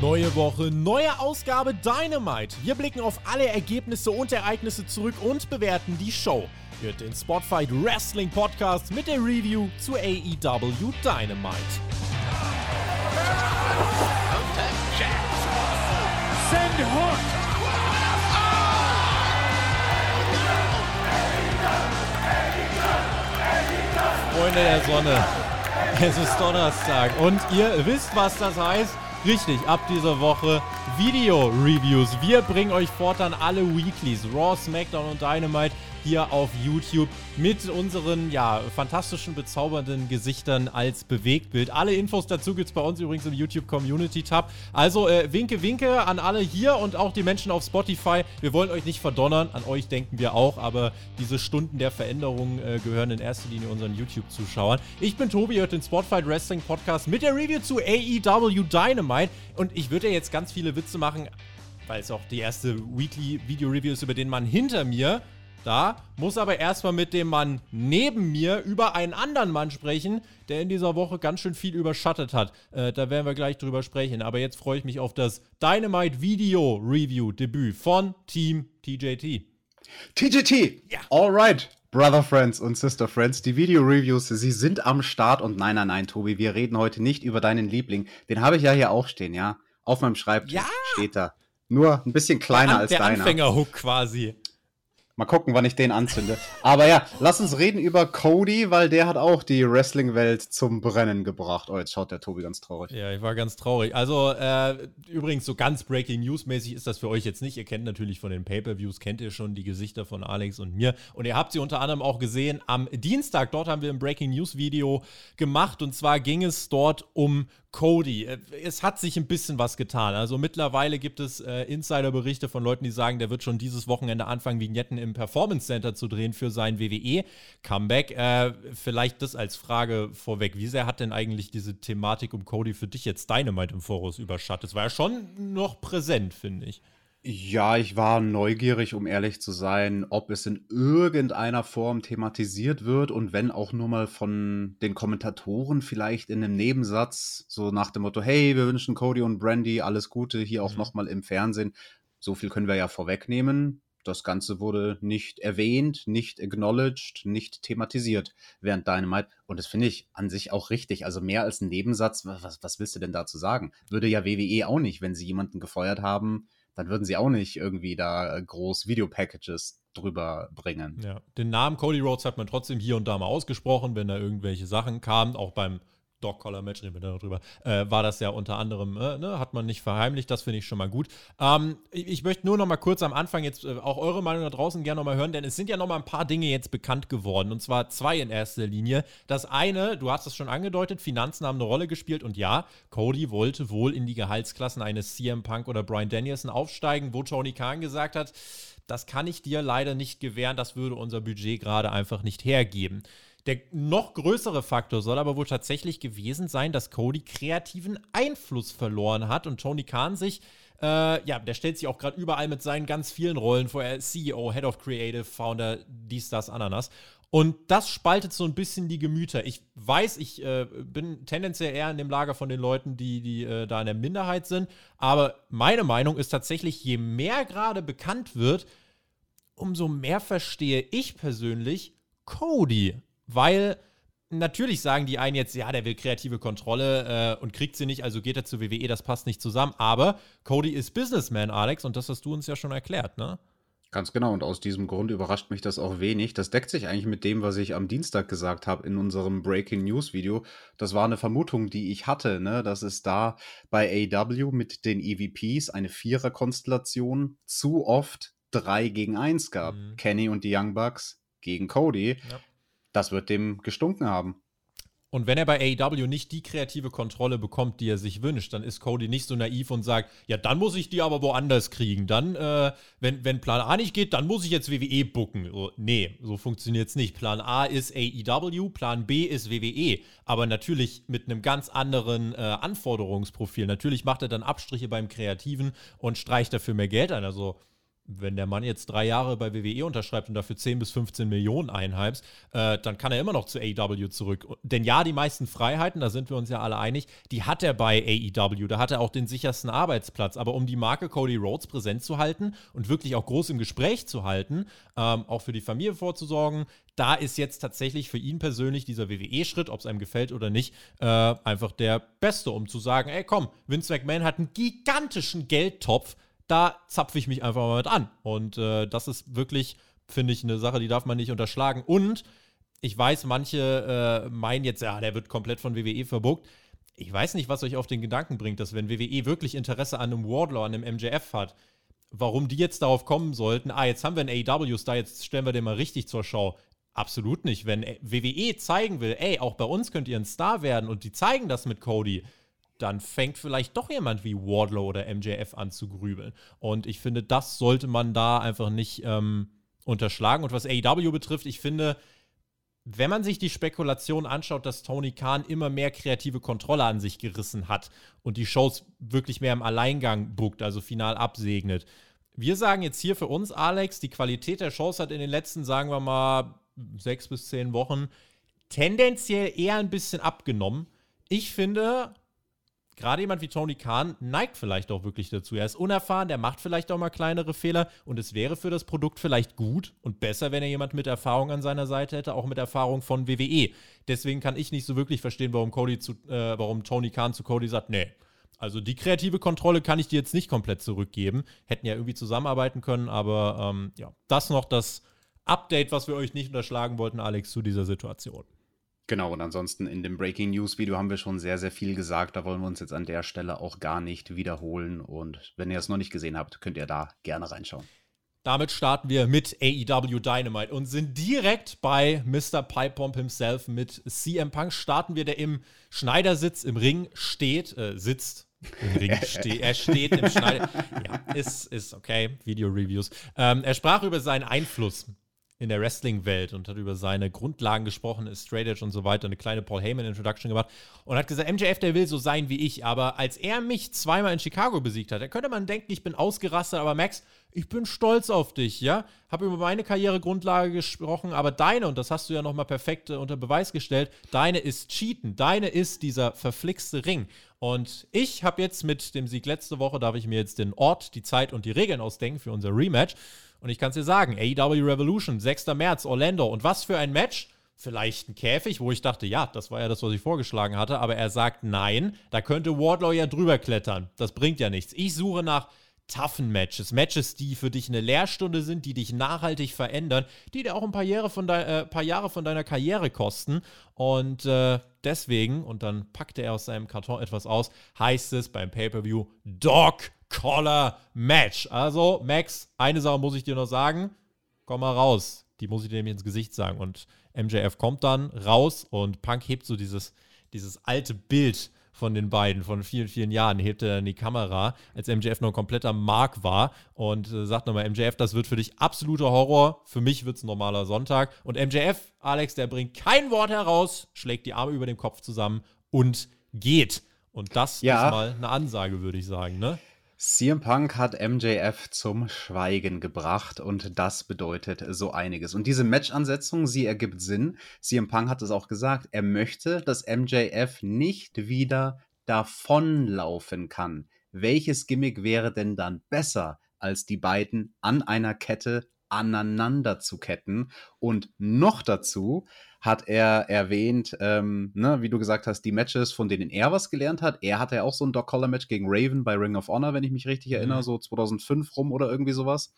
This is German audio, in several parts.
Neue Woche, neue Ausgabe Dynamite. Wir blicken auf alle Ergebnisse und Ereignisse zurück und bewerten die Show. Hört den Spotfight Wrestling Podcast mit der Review zu AEW Dynamite. Send Hook! Freunde der Sonne, es ist Donnerstag und ihr wisst, was das heißt. Richtig, ab dieser Woche Video-Reviews. Wir bringen euch fortan alle Weeklies, Raw, SmackDown und Dynamite hier auf YouTube mit unseren ja, fantastischen, bezaubernden Gesichtern als Bewegtbild. Alle Infos dazu gibt es bei uns übrigens im YouTube Community Tab. Also äh, winke, winke an alle hier und auch die Menschen auf Spotify. Wir wollen euch nicht verdonnern, an euch denken wir auch, aber diese Stunden der Veränderung äh, gehören in erster Linie unseren YouTube-Zuschauern. Ich bin Tobi, ihr hört den Spotfight Wrestling Podcast mit der Review zu AEW Dynamite und ich würde ja jetzt ganz viele Witze machen, weil es auch die erste Weekly Video Review ist über den Mann hinter mir da, muss aber erstmal mit dem Mann neben mir über einen anderen Mann sprechen, der in dieser Woche ganz schön viel überschattet hat. Äh, da werden wir gleich drüber sprechen. Aber jetzt freue ich mich auf das Dynamite Video Review Debüt von Team TJT. TJT! Ja. Alright. Brother Friends und Sister Friends, die Video-Reviews, sie sind am Start und nein, nein, nein, Tobi, wir reden heute nicht über deinen Liebling. Den habe ich ja hier auch stehen, ja. Auf meinem Schreibtisch ja. steht er. Nur ein bisschen kleiner der, als der deiner. Der Anfängerhook quasi. Mal gucken, wann ich den anzünde. Aber ja, lass uns reden über Cody, weil der hat auch die Wrestling-Welt zum Brennen gebracht. Oh, jetzt schaut der Tobi ganz traurig. Ja, ich war ganz traurig. Also, äh, übrigens, so ganz Breaking News-mäßig ist das für euch jetzt nicht. Ihr kennt natürlich von den Pay-Per-Views, kennt ihr schon die Gesichter von Alex und mir. Und ihr habt sie unter anderem auch gesehen am Dienstag. Dort haben wir ein Breaking News-Video gemacht. Und zwar ging es dort um Cody. Äh, es hat sich ein bisschen was getan. Also mittlerweile gibt es äh, Insider-Berichte von Leuten, die sagen, der wird schon dieses Wochenende anfangen, Vignetten im Performance Center zu drehen für sein WWE-Comeback. Äh, vielleicht das als Frage vorweg. Wie sehr hat denn eigentlich diese Thematik um Cody für dich jetzt Dynamite im Voraus überschattet? Es war ja schon noch präsent, finde ich. Ja, ich war neugierig, um ehrlich zu sein, ob es in irgendeiner Form thematisiert wird und wenn auch nur mal von den Kommentatoren vielleicht in einem Nebensatz, so nach dem Motto, hey, wir wünschen Cody und Brandy alles Gute, hier auch mhm. nochmal im Fernsehen. So viel können wir ja vorwegnehmen. Das Ganze wurde nicht erwähnt, nicht acknowledged, nicht thematisiert während Dynamite. Und das finde ich an sich auch richtig. Also mehr als ein Nebensatz, was, was willst du denn dazu sagen? Würde ja WWE auch nicht, wenn sie jemanden gefeuert haben, dann würden sie auch nicht irgendwie da äh, groß Videopackages drüber bringen. Ja, den Namen Cody Rhodes hat man trotzdem hier und da mal ausgesprochen, wenn da irgendwelche Sachen kamen, auch beim Dog-Collar-Match, reden wir da drüber, äh, war das ja unter anderem, äh, ne, hat man nicht verheimlicht, das finde ich schon mal gut. Ähm, ich, ich, möchte nur noch mal kurz am Anfang jetzt äh, auch eure Meinung da draußen gerne noch mal hören, denn es sind ja noch mal ein paar Dinge jetzt bekannt geworden und zwar zwei in erster Linie. Das eine, du hast es schon angedeutet, Finanzen haben eine Rolle gespielt und ja, Cody wollte wohl in die Gehaltsklassen eines CM Punk oder Brian Danielson aufsteigen, wo Tony Khan gesagt hat, das kann ich dir leider nicht gewähren, das würde unser Budget gerade einfach nicht hergeben. Der noch größere Faktor soll aber wohl tatsächlich gewesen sein, dass Cody kreativen Einfluss verloren hat und Tony Khan sich äh, ja, der stellt sich auch gerade überall mit seinen ganz vielen Rollen vor. Er ist CEO, Head of Creative, Founder, dies, das, Ananas. Und das spaltet so ein bisschen die Gemüter. Ich weiß, ich äh, bin tendenziell eher in dem Lager von den Leuten, die, die äh, da in der Minderheit sind. Aber meine Meinung ist tatsächlich, je mehr gerade bekannt wird, umso mehr verstehe ich persönlich Cody weil natürlich sagen die einen jetzt, ja, der will kreative Kontrolle äh, und kriegt sie nicht, also geht er zu WWE, das passt nicht zusammen. Aber Cody ist Businessman, Alex, und das hast du uns ja schon erklärt, ne? Ganz genau, und aus diesem Grund überrascht mich das auch wenig. Das deckt sich eigentlich mit dem, was ich am Dienstag gesagt habe in unserem Breaking News Video. Das war eine Vermutung, die ich hatte, ne, dass es da bei AW mit den EVPs eine Vierer-Konstellation zu oft drei gegen eins gab. Mhm. Kenny und die Young Bucks gegen Cody. Ja das wird dem gestunken haben. Und wenn er bei AEW nicht die kreative Kontrolle bekommt, die er sich wünscht, dann ist Cody nicht so naiv und sagt, ja, dann muss ich die aber woanders kriegen. Dann, äh, wenn, wenn Plan A nicht geht, dann muss ich jetzt WWE bucken. So, nee, so funktioniert es nicht. Plan A ist AEW, Plan B ist WWE. Aber natürlich mit einem ganz anderen äh, Anforderungsprofil. Natürlich macht er dann Abstriche beim Kreativen und streicht dafür mehr Geld ein. Also wenn der Mann jetzt drei Jahre bei WWE unterschreibt und dafür 10 bis 15 Millionen einheimst, äh, dann kann er immer noch zu AEW zurück. Denn ja, die meisten Freiheiten, da sind wir uns ja alle einig, die hat er bei AEW. Da hat er auch den sichersten Arbeitsplatz. Aber um die Marke Cody Rhodes präsent zu halten und wirklich auch groß im Gespräch zu halten, ähm, auch für die Familie vorzusorgen, da ist jetzt tatsächlich für ihn persönlich dieser WWE-Schritt, ob es einem gefällt oder nicht, äh, einfach der beste, um zu sagen, ey komm, Vince McMahon hat einen gigantischen Geldtopf, da zapfe ich mich einfach mal mit an. Und äh, das ist wirklich, finde ich, eine Sache, die darf man nicht unterschlagen. Und ich weiß, manche äh, meinen jetzt, ja, der wird komplett von WWE verbuckt. Ich weiß nicht, was euch auf den Gedanken bringt, dass wenn WWE wirklich Interesse an einem Wardlaw, an einem MJF hat, warum die jetzt darauf kommen sollten, ah, jetzt haben wir einen AEW-Star, jetzt stellen wir den mal richtig zur Schau. Absolut nicht. Wenn WWE zeigen will, ey, auch bei uns könnt ihr ein Star werden und die zeigen das mit Cody, dann fängt vielleicht doch jemand wie Wardlow oder MJF an zu grübeln. Und ich finde, das sollte man da einfach nicht ähm, unterschlagen. Und was AEW betrifft, ich finde, wenn man sich die Spekulation anschaut, dass Tony Khan immer mehr kreative Kontrolle an sich gerissen hat und die Shows wirklich mehr im Alleingang bookt, also final absegnet. Wir sagen jetzt hier für uns, Alex, die Qualität der Shows hat in den letzten, sagen wir mal, sechs bis zehn Wochen tendenziell eher ein bisschen abgenommen. Ich finde, gerade jemand wie Tony Khan neigt vielleicht auch wirklich dazu. Er ist unerfahren, der macht vielleicht auch mal kleinere Fehler und es wäre für das Produkt vielleicht gut und besser, wenn er jemand mit Erfahrung an seiner Seite hätte, auch mit Erfahrung von WWE. Deswegen kann ich nicht so wirklich verstehen, warum, Cody zu, äh, warum Tony Khan zu Cody sagt, nee. Also die kreative Kontrolle kann ich dir jetzt nicht komplett zurückgeben. Hätten ja irgendwie zusammenarbeiten können, aber ähm, ja, das noch das Update, was wir euch nicht unterschlagen wollten, Alex, zu dieser Situation. Genau, und ansonsten in dem Breaking News Video haben wir schon sehr, sehr viel gesagt. Da wollen wir uns jetzt an der Stelle auch gar nicht wiederholen. Und wenn ihr es noch nicht gesehen habt, könnt ihr da gerne reinschauen. Damit starten wir mit AEW Dynamite und sind direkt bei Mr. Pipebomb himself mit CM Punk. Starten wir, der im Schneidersitz im Ring steht, äh, sitzt. Im Ring steht, er steht im Schneider. Ja, ist, ist okay. Video-Reviews. Ähm, er sprach über seinen Einfluss in der Wrestling-Welt und hat über seine Grundlagen gesprochen, ist Straight Edge und so weiter, eine kleine Paul Heyman-Introduction gemacht und hat gesagt, MJF, der will so sein wie ich, aber als er mich zweimal in Chicago besiegt hat, da könnte man denken, ich bin ausgerastet, aber Max, ich bin stolz auf dich, ja? Habe über meine Karrieregrundlage gesprochen, aber deine, und das hast du ja nochmal perfekt äh, unter Beweis gestellt, deine ist Cheaten, deine ist dieser verflixte Ring. Und ich habe jetzt mit dem Sieg letzte Woche, darf ich mir jetzt den Ort, die Zeit und die Regeln ausdenken für unser Rematch. Und ich kann es dir sagen, AEW Revolution, 6. März, Orlando. Und was für ein Match? Vielleicht ein Käfig, wo ich dachte, ja, das war ja das, was ich vorgeschlagen hatte. Aber er sagt, nein, da könnte Wardlow ja drüber klettern. Das bringt ja nichts. Ich suche nach toughen Matches. Matches, die für dich eine Lehrstunde sind, die dich nachhaltig verändern, die dir auch ein paar Jahre von, de äh, paar Jahre von deiner Karriere kosten. Und äh, deswegen, und dann packte er aus seinem Karton etwas aus, heißt es beim Pay-Per-View Dog Collar Match. Also, Max, eine Sache muss ich dir noch sagen. Komm mal raus. Die muss ich dir nämlich ins Gesicht sagen. Und MJF kommt dann raus und Punk hebt so dieses, dieses alte Bild von den beiden, von vielen, vielen Jahren, hebt er in die Kamera, als MJF noch ein kompletter Mark war und äh, sagt nochmal, MJF, das wird für dich absoluter Horror, für mich wird es ein normaler Sonntag. Und MJF, Alex, der bringt kein Wort heraus, schlägt die Arme über dem Kopf zusammen und geht. Und das ja. ist mal eine Ansage, würde ich sagen, ne? CM Punk hat MJF zum Schweigen gebracht und das bedeutet so einiges. Und diese Match-Ansetzung, sie ergibt Sinn. CM Punk hat es auch gesagt, er möchte, dass MJF nicht wieder davonlaufen kann. Welches Gimmick wäre denn dann besser, als die beiden an einer Kette aneinander zu ketten? Und noch dazu hat er erwähnt, ähm, ne, wie du gesagt hast, die Matches, von denen er was gelernt hat. Er hatte ja auch so ein Doc Collar Match gegen Raven bei Ring of Honor, wenn ich mich richtig mhm. erinnere, so 2005 rum oder irgendwie sowas.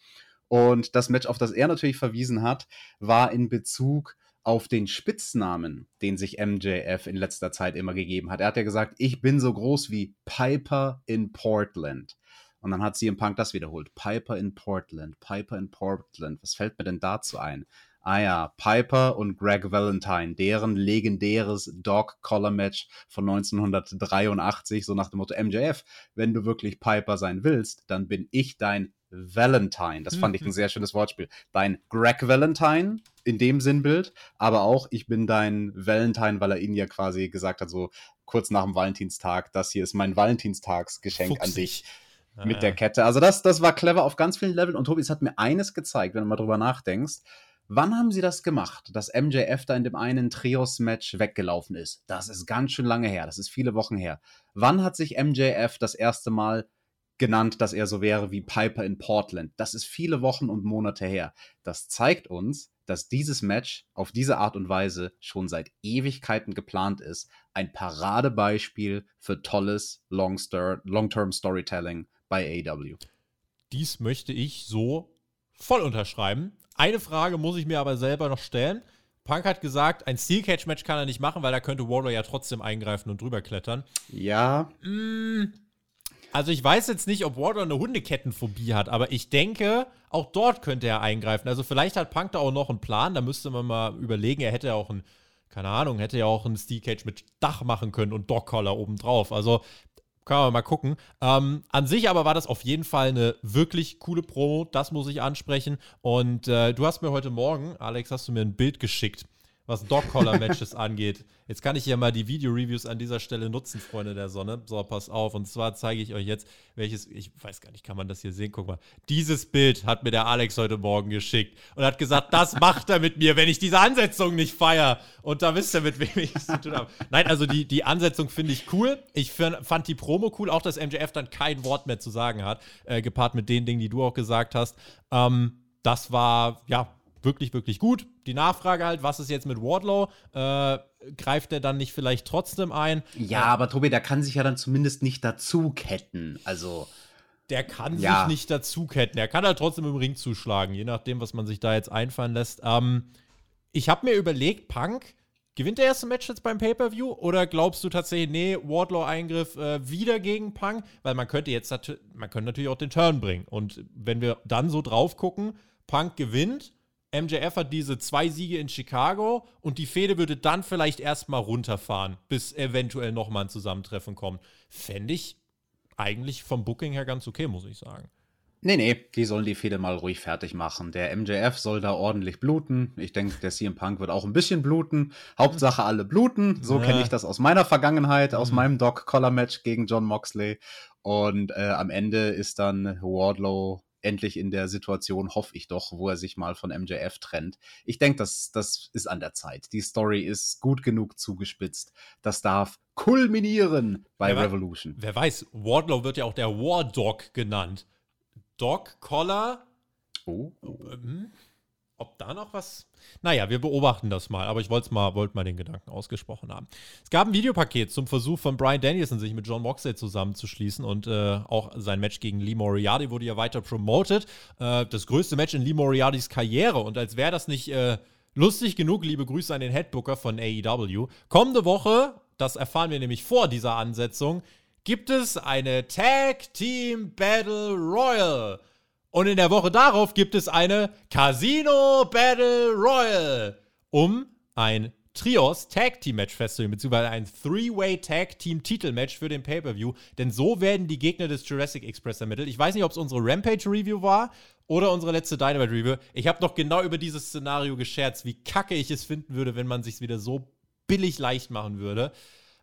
Und das Match, auf das er natürlich verwiesen hat, war in Bezug auf den Spitznamen, den sich MJF in letzter Zeit immer gegeben hat. Er hat ja gesagt, ich bin so groß wie Piper in Portland. Und dann hat sie im Punk das wiederholt. Piper in Portland, Piper in Portland. Was fällt mir denn dazu ein? Ah ja, Piper und Greg Valentine, deren legendäres Dog-Collar-Match von 1983, so nach dem Motto MJF, wenn du wirklich Piper sein willst, dann bin ich dein Valentine. Das fand ich ein mhm. sehr schönes Wortspiel. Dein Greg Valentine in dem Sinnbild, aber auch ich bin dein Valentine, weil er ihn ja quasi gesagt hat, so kurz nach dem Valentinstag, das hier ist mein Valentinstagsgeschenk Fuchsig. an dich. Mit ja. der Kette. Also das, das war clever auf ganz vielen Leveln. Und Tobi, es hat mir eines gezeigt, wenn du mal drüber nachdenkst. Wann haben sie das gemacht, dass MJF da in dem einen Trios-Match weggelaufen ist? Das ist ganz schön lange her. Das ist viele Wochen her. Wann hat sich MJF das erste Mal genannt, dass er so wäre wie Piper in Portland? Das ist viele Wochen und Monate her. Das zeigt uns, dass dieses Match auf diese Art und Weise schon seit Ewigkeiten geplant ist. Ein Paradebeispiel für tolles Long-Term Storytelling bei AEW. Dies möchte ich so voll unterschreiben. Eine Frage muss ich mir aber selber noch stellen. Punk hat gesagt, ein Steel Cage Match kann er nicht machen, weil da könnte Warlord ja trotzdem eingreifen und drüber klettern. Ja. Mm, also ich weiß jetzt nicht, ob Warlord eine Hundekettenphobie hat, aber ich denke, auch dort könnte er eingreifen. Also vielleicht hat Punk da auch noch einen Plan, da müsste man mal überlegen, er hätte ja auch ein keine Ahnung, hätte ja auch ein Steel Cage mit Dach machen können und Dog Collar obendrauf. Also können wir mal gucken. Ähm, an sich aber war das auf jeden Fall eine wirklich coole Promo. Das muss ich ansprechen. Und äh, du hast mir heute Morgen, Alex, hast du mir ein Bild geschickt was Dog-Collar-Matches angeht. Jetzt kann ich ja mal die Video-Reviews an dieser Stelle nutzen, Freunde der Sonne. So, pass auf. Und zwar zeige ich euch jetzt, welches, ich weiß gar nicht, kann man das hier sehen? Guck mal. Dieses Bild hat mir der Alex heute Morgen geschickt und hat gesagt, das macht er mit mir, wenn ich diese Ansetzung nicht feiere. Und da wisst ihr, mit wem ich es zu tun habe. Nein, also die, die Ansetzung finde ich cool. Ich fand die Promo cool, auch dass MJF dann kein Wort mehr zu sagen hat, äh, gepaart mit den Dingen, die du auch gesagt hast. Ähm, das war, ja, wirklich, wirklich gut. Die Nachfrage halt, was ist jetzt mit Wardlow? Äh, greift er dann nicht vielleicht trotzdem ein? Ja, aber Tobi, der kann sich ja dann zumindest nicht dazu ketten. Also. Der kann ja. sich nicht dazu ketten. Er kann halt trotzdem im Ring zuschlagen, je nachdem, was man sich da jetzt einfallen lässt. Ähm, ich habe mir überlegt, Punk, gewinnt der erste Match jetzt beim Pay-Per-View? Oder glaubst du tatsächlich, nee, Wardlow-Eingriff äh, wieder gegen Punk? Weil man könnte jetzt man könnte natürlich auch den Turn bringen. Und wenn wir dann so drauf gucken, Punk gewinnt, MJF hat diese zwei Siege in Chicago und die Fehde würde dann vielleicht erstmal runterfahren, bis eventuell nochmal ein Zusammentreffen kommt. Fände ich eigentlich vom Booking her ganz okay, muss ich sagen. Nee, nee, die sollen die Fehde mal ruhig fertig machen. Der MJF soll da ordentlich bluten. Ich denke, der CM Punk wird auch ein bisschen bluten. Hauptsache alle bluten. So ja. kenne ich das aus meiner Vergangenheit, aus mhm. meinem Doc-Collar-Match gegen John Moxley. Und äh, am Ende ist dann Wardlow endlich in der Situation, hoffe ich doch, wo er sich mal von MJF trennt. Ich denke, das, das ist an der Zeit. Die Story ist gut genug zugespitzt. Das darf kulminieren bei wer Revolution. Wer weiß, Wardlow wird ja auch der War Dog genannt. Dog Collar. Oh. oh. Ähm, ob da noch was. Naja, wir beobachten das mal, aber ich wollte mal, wollt mal den Gedanken ausgesprochen haben. Es gab ein Videopaket zum Versuch von Brian Danielson, sich mit John Moxley zusammenzuschließen und äh, auch sein Match gegen Lee Moriarty wurde ja weiter promoted. Äh, das größte Match in Lee Moriartys Karriere und als wäre das nicht äh, lustig genug, liebe Grüße an den Headbooker von AEW. Kommende Woche, das erfahren wir nämlich vor dieser Ansetzung, gibt es eine Tag Team Battle Royal. Und in der Woche darauf gibt es eine Casino Battle Royal, um ein Trios Tag Team Match festzulegen, beziehungsweise ein Three-Way Tag Team Titelmatch für den Pay-Per-View. Denn so werden die Gegner des Jurassic Express ermittelt. Ich weiß nicht, ob es unsere Rampage Review war oder unsere letzte Dynamite Review. Ich habe doch genau über dieses Szenario gescherzt, wie kacke ich es finden würde, wenn man sich wieder so billig leicht machen würde.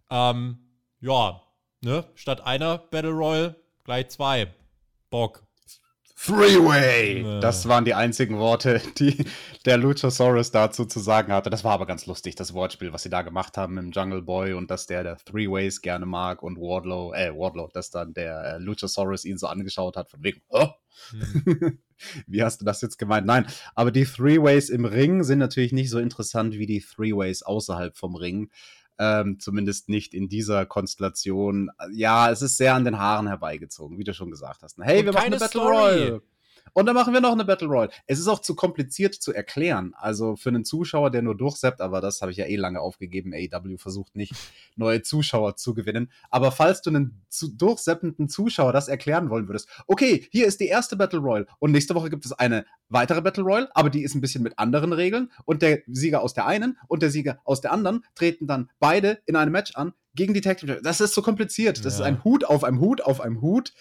Ähm, ja, ne? Statt einer Battle Royal gleich zwei. Bock. Freeway! Ja. Das waren die einzigen Worte, die der Luchasaurus dazu zu sagen hatte. Das war aber ganz lustig, das Wortspiel, was sie da gemacht haben im Jungle Boy und dass der der Three Ways gerne mag und Wardlow, äh, Wardlow, dass dann der äh, Luchasaurus ihn so angeschaut hat, von wegen, oh. Hm. wie hast du das jetzt gemeint? Nein, aber die Three Ways im Ring sind natürlich nicht so interessant wie die Three Ways außerhalb vom Ring. Ähm, zumindest nicht in dieser Konstellation. Ja, es ist sehr an den Haaren herbeigezogen, wie du schon gesagt hast. Hey, Und wir machen eine Battle. Royale. Und dann machen wir noch eine Battle Royale. Es ist auch zu kompliziert zu erklären. Also für einen Zuschauer, der nur durchseppt, aber das habe ich ja eh lange aufgegeben. AEW versucht nicht, neue Zuschauer zu gewinnen. Aber falls du einen zu durchseppenden Zuschauer das erklären wollen würdest, okay, hier ist die erste Battle Royale und nächste Woche gibt es eine weitere Battle Royale, aber die ist ein bisschen mit anderen Regeln und der Sieger aus der einen und der Sieger aus der anderen treten dann beide in einem Match an gegen die Tag Team. Das ist so kompliziert. Das ja. ist ein Hut auf einem Hut auf einem Hut.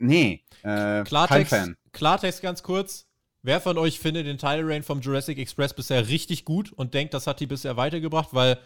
Nee, äh, Klartext, kein Fan. Klartext ganz kurz. Wer von euch findet den Title Reign vom Jurassic Express bisher richtig gut und denkt, das hat die bisher weitergebracht? Weil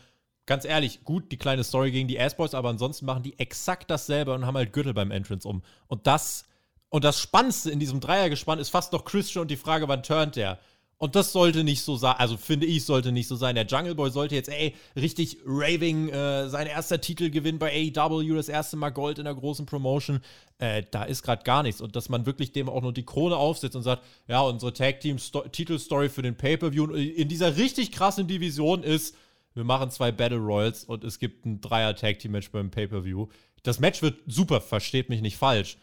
ganz ehrlich, gut, die kleine Story gegen die Ass-Boys, aber ansonsten machen die exakt dasselbe und haben halt Gürtel beim Entrance um. Und das, und das Spannendste in diesem Dreiergespann ist fast noch Christian und die Frage, wann turnt der? Und das sollte nicht so sein, also finde ich, sollte nicht so sein. Der Jungle Boy sollte jetzt, ey, richtig raving, äh, sein erster Titelgewinn bei AEW, das erste Mal Gold in der großen Promotion. Äh, da ist gerade gar nichts. Und dass man wirklich dem auch nur die Krone aufsetzt und sagt, ja, unsere Tag Team Titelstory für den Pay-Per-View in dieser richtig krassen Division ist, wir machen zwei Battle Royals und es gibt ein Dreier-Tag-Team-Match beim Pay-Per-View. Das Match wird super, versteht mich nicht falsch.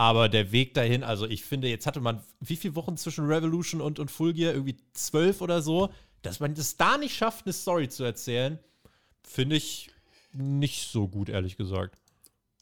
Aber der Weg dahin, also ich finde, jetzt hatte man wie viele Wochen zwischen Revolution und, und Full Gear? Irgendwie zwölf oder so. Dass man das da nicht schafft, eine Story zu erzählen, finde ich nicht so gut, ehrlich gesagt.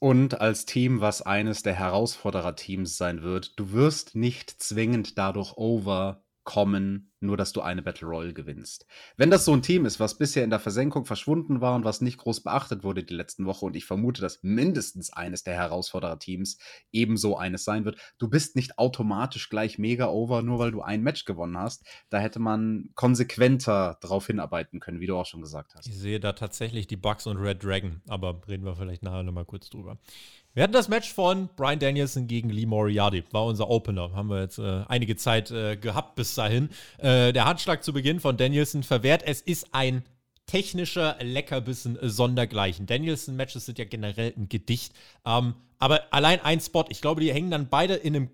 Und als Team, was eines der Herausforderer-Teams sein wird, du wirst nicht zwingend dadurch over kommen, nur dass du eine Battle Royale gewinnst. Wenn das so ein Team ist, was bisher in der Versenkung verschwunden war und was nicht groß beachtet wurde die letzten Woche, und ich vermute, dass mindestens eines der Herausforderer-Teams ebenso eines sein wird, du bist nicht automatisch gleich mega over, nur weil du ein Match gewonnen hast. Da hätte man konsequenter drauf hinarbeiten können, wie du auch schon gesagt hast. Ich sehe da tatsächlich die Bugs und Red Dragon, aber reden wir vielleicht nachher nochmal kurz drüber. Wir hatten das Match von Brian Danielson gegen Lee Moriarty. War unser Opener. Haben wir jetzt äh, einige Zeit äh, gehabt bis dahin. Äh, der Handschlag zu Beginn von Danielson verwehrt. Es ist ein technischer Leckerbissen sondergleichen. Danielson-Matches sind ja generell ein Gedicht. Ähm, aber allein ein Spot, ich glaube, die hängen dann beide in einem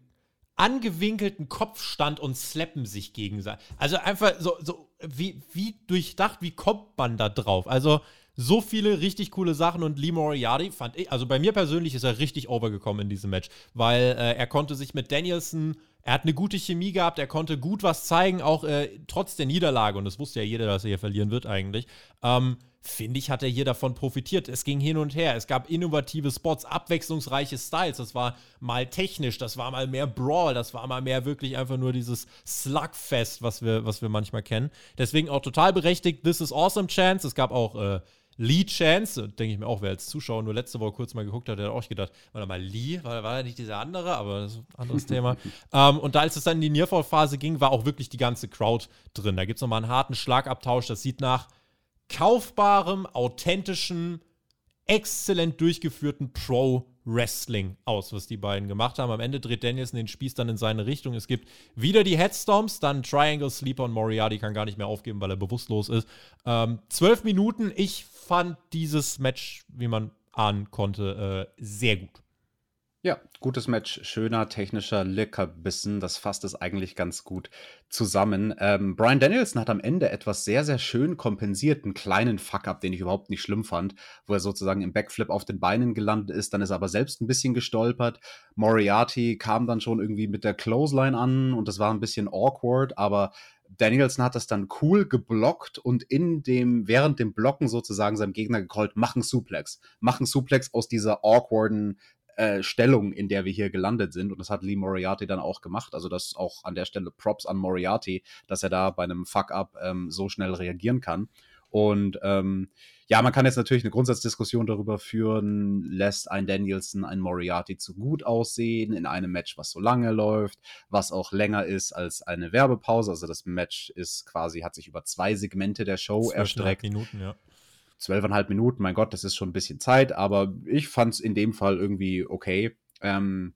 angewinkelten Kopfstand und slappen sich gegenseitig. Also einfach so, so wie, wie durchdacht, wie kommt man da drauf? Also so viele richtig coole Sachen und Lee Moriarty fand ich, also bei mir persönlich ist er richtig overgekommen in diesem Match, weil äh, er konnte sich mit Danielson, er hat eine gute Chemie gehabt, er konnte gut was zeigen, auch äh, trotz der Niederlage und das wusste ja jeder, dass er hier verlieren wird eigentlich. Ähm, finde ich, hat er hier davon profitiert. Es ging hin und her. Es gab innovative Spots, abwechslungsreiche Styles. Das war mal technisch, das war mal mehr Brawl, das war mal mehr wirklich einfach nur dieses Slugfest, was wir, was wir manchmal kennen. Deswegen auch total berechtigt. This is awesome chance. Es gab auch äh, Lee Chance, denke ich mir auch, wer als Zuschauer nur letzte Woche kurz mal geguckt hat, der hat auch gedacht, warte mal, Lee, war, war er nicht dieser andere, aber das ist ein anderes Thema. ähm, und da, als es dann in die Nearfall-Phase ging, war auch wirklich die ganze Crowd drin. Da gibt es nochmal einen harten Schlagabtausch, das sieht nach kaufbarem, authentischen, exzellent durchgeführten Pro-Wrestling aus, was die beiden gemacht haben. Am Ende dreht Danielson den Spieß dann in seine Richtung. Es gibt wieder die Headstorms, dann Triangle Sleeper und Moriarty kann gar nicht mehr aufgeben, weil er bewusstlos ist. Ähm, zwölf Minuten. Ich fand dieses Match, wie man ahnen konnte, äh, sehr gut. Ja, gutes Match, schöner technischer Leckerbissen. Das fasst es eigentlich ganz gut zusammen. Ähm, Brian Danielson hat am Ende etwas sehr, sehr schön kompensiert, einen kleinen Fuck-up, den ich überhaupt nicht schlimm fand, wo er sozusagen im Backflip auf den Beinen gelandet ist. Dann ist er aber selbst ein bisschen gestolpert. Moriarty kam dann schon irgendwie mit der Clothesline an und das war ein bisschen awkward, aber Danielson hat das dann cool geblockt und in dem, während dem Blocken sozusagen seinem Gegner gecallt, machen Suplex. Machen Suplex aus dieser awkwarden äh, Stellung, in der wir hier gelandet sind. Und das hat Lee Moriarty dann auch gemacht. Also das auch an der Stelle Props an Moriarty, dass er da bei einem Fuck-up ähm, so schnell reagieren kann. Und ähm, ja, man kann jetzt natürlich eine Grundsatzdiskussion darüber führen, lässt ein Danielson ein Moriarty zu gut aussehen in einem Match, was so lange läuft, was auch länger ist als eine Werbepause. Also das Match ist quasi, hat sich über zwei Segmente der Show erstreckt. Minuten, ja zwölfeinhalb Minuten, mein Gott, das ist schon ein bisschen Zeit, aber ich fand es in dem Fall irgendwie okay. Ähm,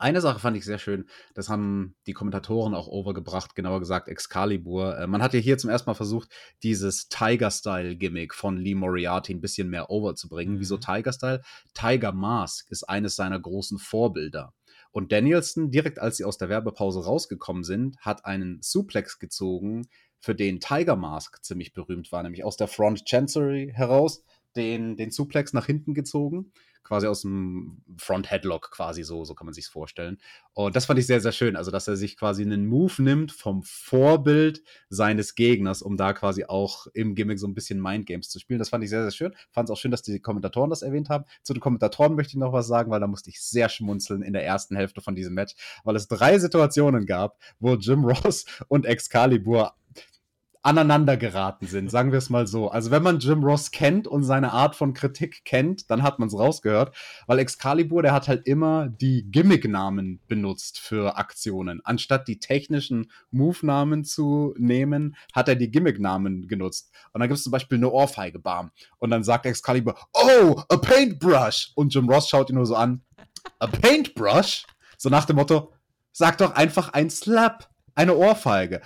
eine Sache fand ich sehr schön, das haben die Kommentatoren auch overgebracht, genauer gesagt Excalibur. Äh, man hat ja hier zum ersten Mal versucht, dieses Tiger-Style-Gimmick von Lee Moriarty ein bisschen mehr overzubringen. Mhm. Wieso Tiger-Style? Tiger Mask ist eines seiner großen Vorbilder. Und Danielson, direkt als sie aus der Werbepause rausgekommen sind, hat einen Suplex gezogen, für den Tiger Mask ziemlich berühmt war, nämlich aus der Front Chancery heraus, den, den Suplex nach hinten gezogen, quasi aus dem Front Headlock quasi so, so kann man sich vorstellen. Und das fand ich sehr, sehr schön, also dass er sich quasi einen Move nimmt vom Vorbild seines Gegners, um da quasi auch im Gimmick so ein bisschen Mindgames zu spielen. Das fand ich sehr, sehr schön. Fand es auch schön, dass die Kommentatoren das erwähnt haben. Zu den Kommentatoren möchte ich noch was sagen, weil da musste ich sehr schmunzeln in der ersten Hälfte von diesem Match, weil es drei Situationen gab, wo Jim Ross und Excalibur aneinander geraten sind, sagen wir es mal so. Also wenn man Jim Ross kennt und seine Art von Kritik kennt, dann hat man es rausgehört, weil Excalibur, der hat halt immer die Gimmick-Namen benutzt für Aktionen. Anstatt die technischen Move-Namen zu nehmen, hat er die Gimmick-Namen genutzt. Und dann gibt es zum Beispiel eine Ohrfeige, bam. Und dann sagt Excalibur, oh, a paintbrush. Und Jim Ross schaut ihn nur so an, a paintbrush? So nach dem Motto, sag doch einfach ein Slap eine Ohrfeige,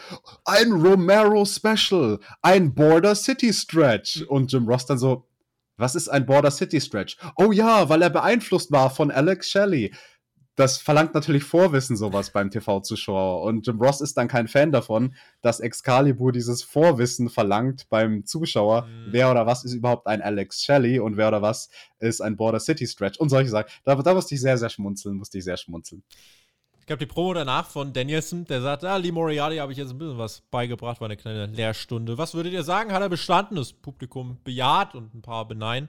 ein Romero Special, ein Border City Stretch. Und Jim Ross dann so, was ist ein Border City Stretch? Oh ja, weil er beeinflusst war von Alex Shelley. Das verlangt natürlich Vorwissen, sowas beim TV-Zuschauer. Und Jim Ross ist dann kein Fan davon, dass Excalibur dieses Vorwissen verlangt beim Zuschauer. Mhm. Wer oder was ist überhaupt ein Alex Shelley und wer oder was ist ein Border City Stretch und solche Sachen. Da, da musste ich sehr, sehr schmunzeln, musste ich sehr schmunzeln. Ich glaube, die Promo danach von Danielson, der sagt, ah, Lee Moriarty habe ich jetzt ein bisschen was beigebracht, war eine kleine Lehrstunde. Was würdet ihr sagen? Hat er bestanden? Das Publikum bejaht und ein paar benein.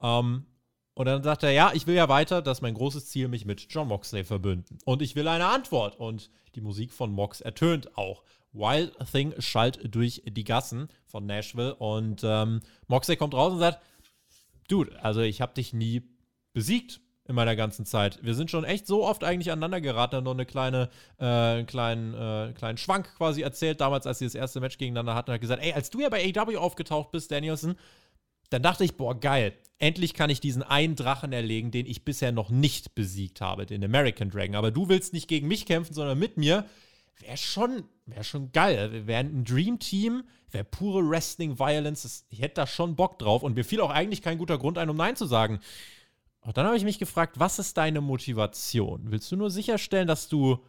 Ähm, und dann sagt er, ja, ich will ja weiter, das ist mein großes Ziel, mich mit John Moxley verbünden. Und ich will eine Antwort. Und die Musik von Mox ertönt auch. Wild Thing schallt durch die Gassen von Nashville. Und ähm, Moxley kommt raus und sagt, Dude, also ich habe dich nie besiegt in meiner ganzen Zeit. Wir sind schon echt so oft eigentlich aneinander geraten, noch eine kleine, äh, einen kleinen, äh, kleinen Schwank quasi erzählt, damals, als sie das erste Match gegeneinander hatten, hat gesagt, ey, als du ja bei AW aufgetaucht bist, Danielson, dann dachte ich, boah, geil, endlich kann ich diesen einen Drachen erlegen, den ich bisher noch nicht besiegt habe, den American Dragon. Aber du willst nicht gegen mich kämpfen, sondern mit mir. Wäre schon, wär schon geil. Wir wären ein Dream Team, wäre pure Wrestling Violence. Ich hätte da schon Bock drauf. Und mir fiel auch eigentlich kein guter Grund ein, um Nein zu sagen. Und dann habe ich mich gefragt, was ist deine Motivation? Willst du nur sicherstellen, dass du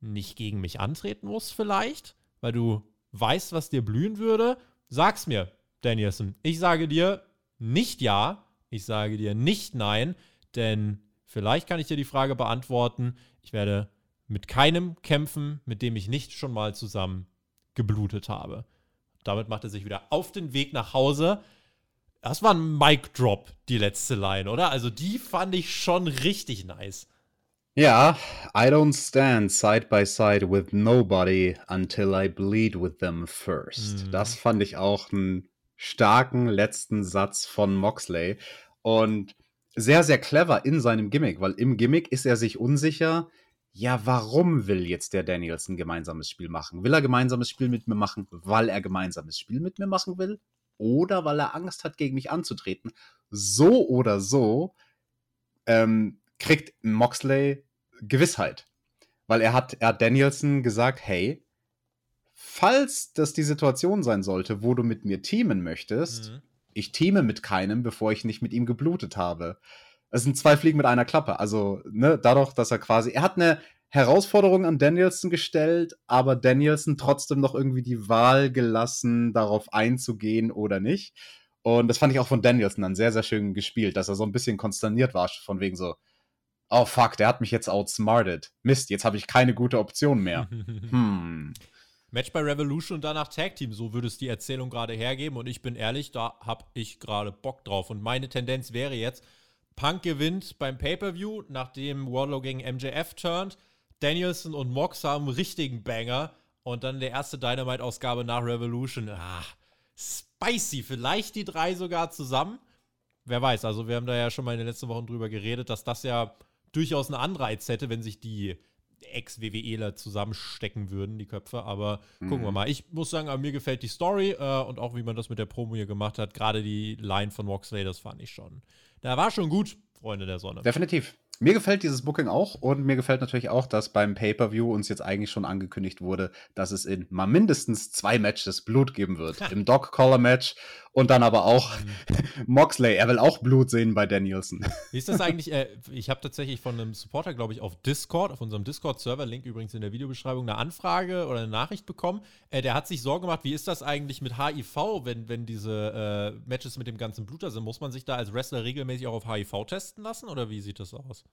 nicht gegen mich antreten musst, vielleicht? Weil du weißt, was dir blühen würde? Sag's mir, Danielson. Ich sage dir nicht ja, ich sage dir nicht nein, denn vielleicht kann ich dir die Frage beantworten. Ich werde mit keinem kämpfen, mit dem ich nicht schon mal zusammen geblutet habe. Damit macht er sich wieder auf den Weg nach Hause. Das war ein Mic Drop, die letzte Line, oder? Also die fand ich schon richtig nice. Ja, I don't stand side by side with nobody until I bleed with them first. Mhm. Das fand ich auch einen starken letzten Satz von Moxley und sehr, sehr clever in seinem Gimmick, weil im Gimmick ist er sich unsicher, ja, warum will jetzt der Danielson gemeinsames Spiel machen? Will er gemeinsames Spiel mit mir machen, weil er gemeinsames Spiel mit mir machen will? Oder weil er Angst hat, gegen mich anzutreten. So oder so ähm, kriegt Moxley Gewissheit. Weil er hat, er hat Danielson gesagt, hey, falls das die Situation sein sollte, wo du mit mir teamen möchtest, mhm. ich teame mit keinem, bevor ich nicht mit ihm geblutet habe. Es sind zwei Fliegen mit einer Klappe. Also, ne, dadurch, dass er quasi, er hat eine, Herausforderung an Danielson gestellt, aber Danielson trotzdem noch irgendwie die Wahl gelassen, darauf einzugehen oder nicht. Und das fand ich auch von Danielson dann sehr, sehr schön gespielt, dass er so ein bisschen konsterniert war, von wegen so, oh fuck, der hat mich jetzt outsmarted. Mist, jetzt habe ich keine gute Option mehr. hm. Match bei Revolution und danach Tag Team, so würde es die Erzählung gerade hergeben. Und ich bin ehrlich, da habe ich gerade Bock drauf. Und meine Tendenz wäre jetzt, Punk gewinnt beim Pay-Per-View, nachdem Wardlow gegen MJF turnt. Danielson und Mox haben einen richtigen Banger. Und dann der erste Dynamite-Ausgabe nach Revolution. Ah, spicy. Vielleicht die drei sogar zusammen. Wer weiß, also wir haben da ja schon mal in den letzten Wochen drüber geredet, dass das ja durchaus einen Anreiz hätte, wenn sich die Ex-WWEler zusammenstecken würden, die Köpfe. Aber mhm. gucken wir mal. Ich muss sagen, mir gefällt die Story äh, und auch wie man das mit der Promo hier gemacht hat. Gerade die Line von Moxley, das fand ich schon. Da war schon gut, Freunde der Sonne. Definitiv. Mir gefällt dieses Booking auch und mir gefällt natürlich auch, dass beim Pay-Per-View uns jetzt eigentlich schon angekündigt wurde, dass es in mal mindestens zwei Matches Blut geben wird. Im Dog-Collar-Match und dann aber auch mhm. Moxley. Er will auch Blut sehen bei Danielson. Wie ist das eigentlich? Äh, ich habe tatsächlich von einem Supporter, glaube ich, auf Discord, auf unserem Discord-Server, Link übrigens in der Videobeschreibung, eine Anfrage oder eine Nachricht bekommen. Äh, der hat sich Sorgen gemacht, wie ist das eigentlich mit HIV, wenn, wenn diese äh, Matches mit dem ganzen Blut da sind? Muss man sich da als Wrestler regelmäßig auch auf HIV testen lassen oder wie sieht das aus?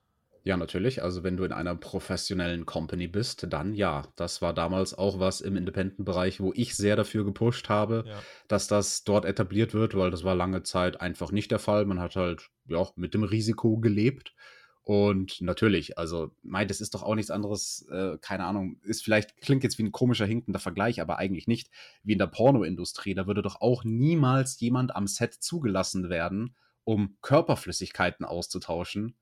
Ja, natürlich. Also wenn du in einer professionellen Company bist, dann ja. Das war damals auch was im Independent-Bereich, wo ich sehr dafür gepusht habe, ja. dass das dort etabliert wird, weil das war lange Zeit einfach nicht der Fall. Man hat halt ja mit dem Risiko gelebt. Und natürlich, also, meint, das ist doch auch nichts anderes, äh, keine Ahnung, ist vielleicht, klingt jetzt wie ein komischer, hinkender Vergleich, aber eigentlich nicht, wie in der Pornoindustrie. Da würde doch auch niemals jemand am Set zugelassen werden, um Körperflüssigkeiten auszutauschen,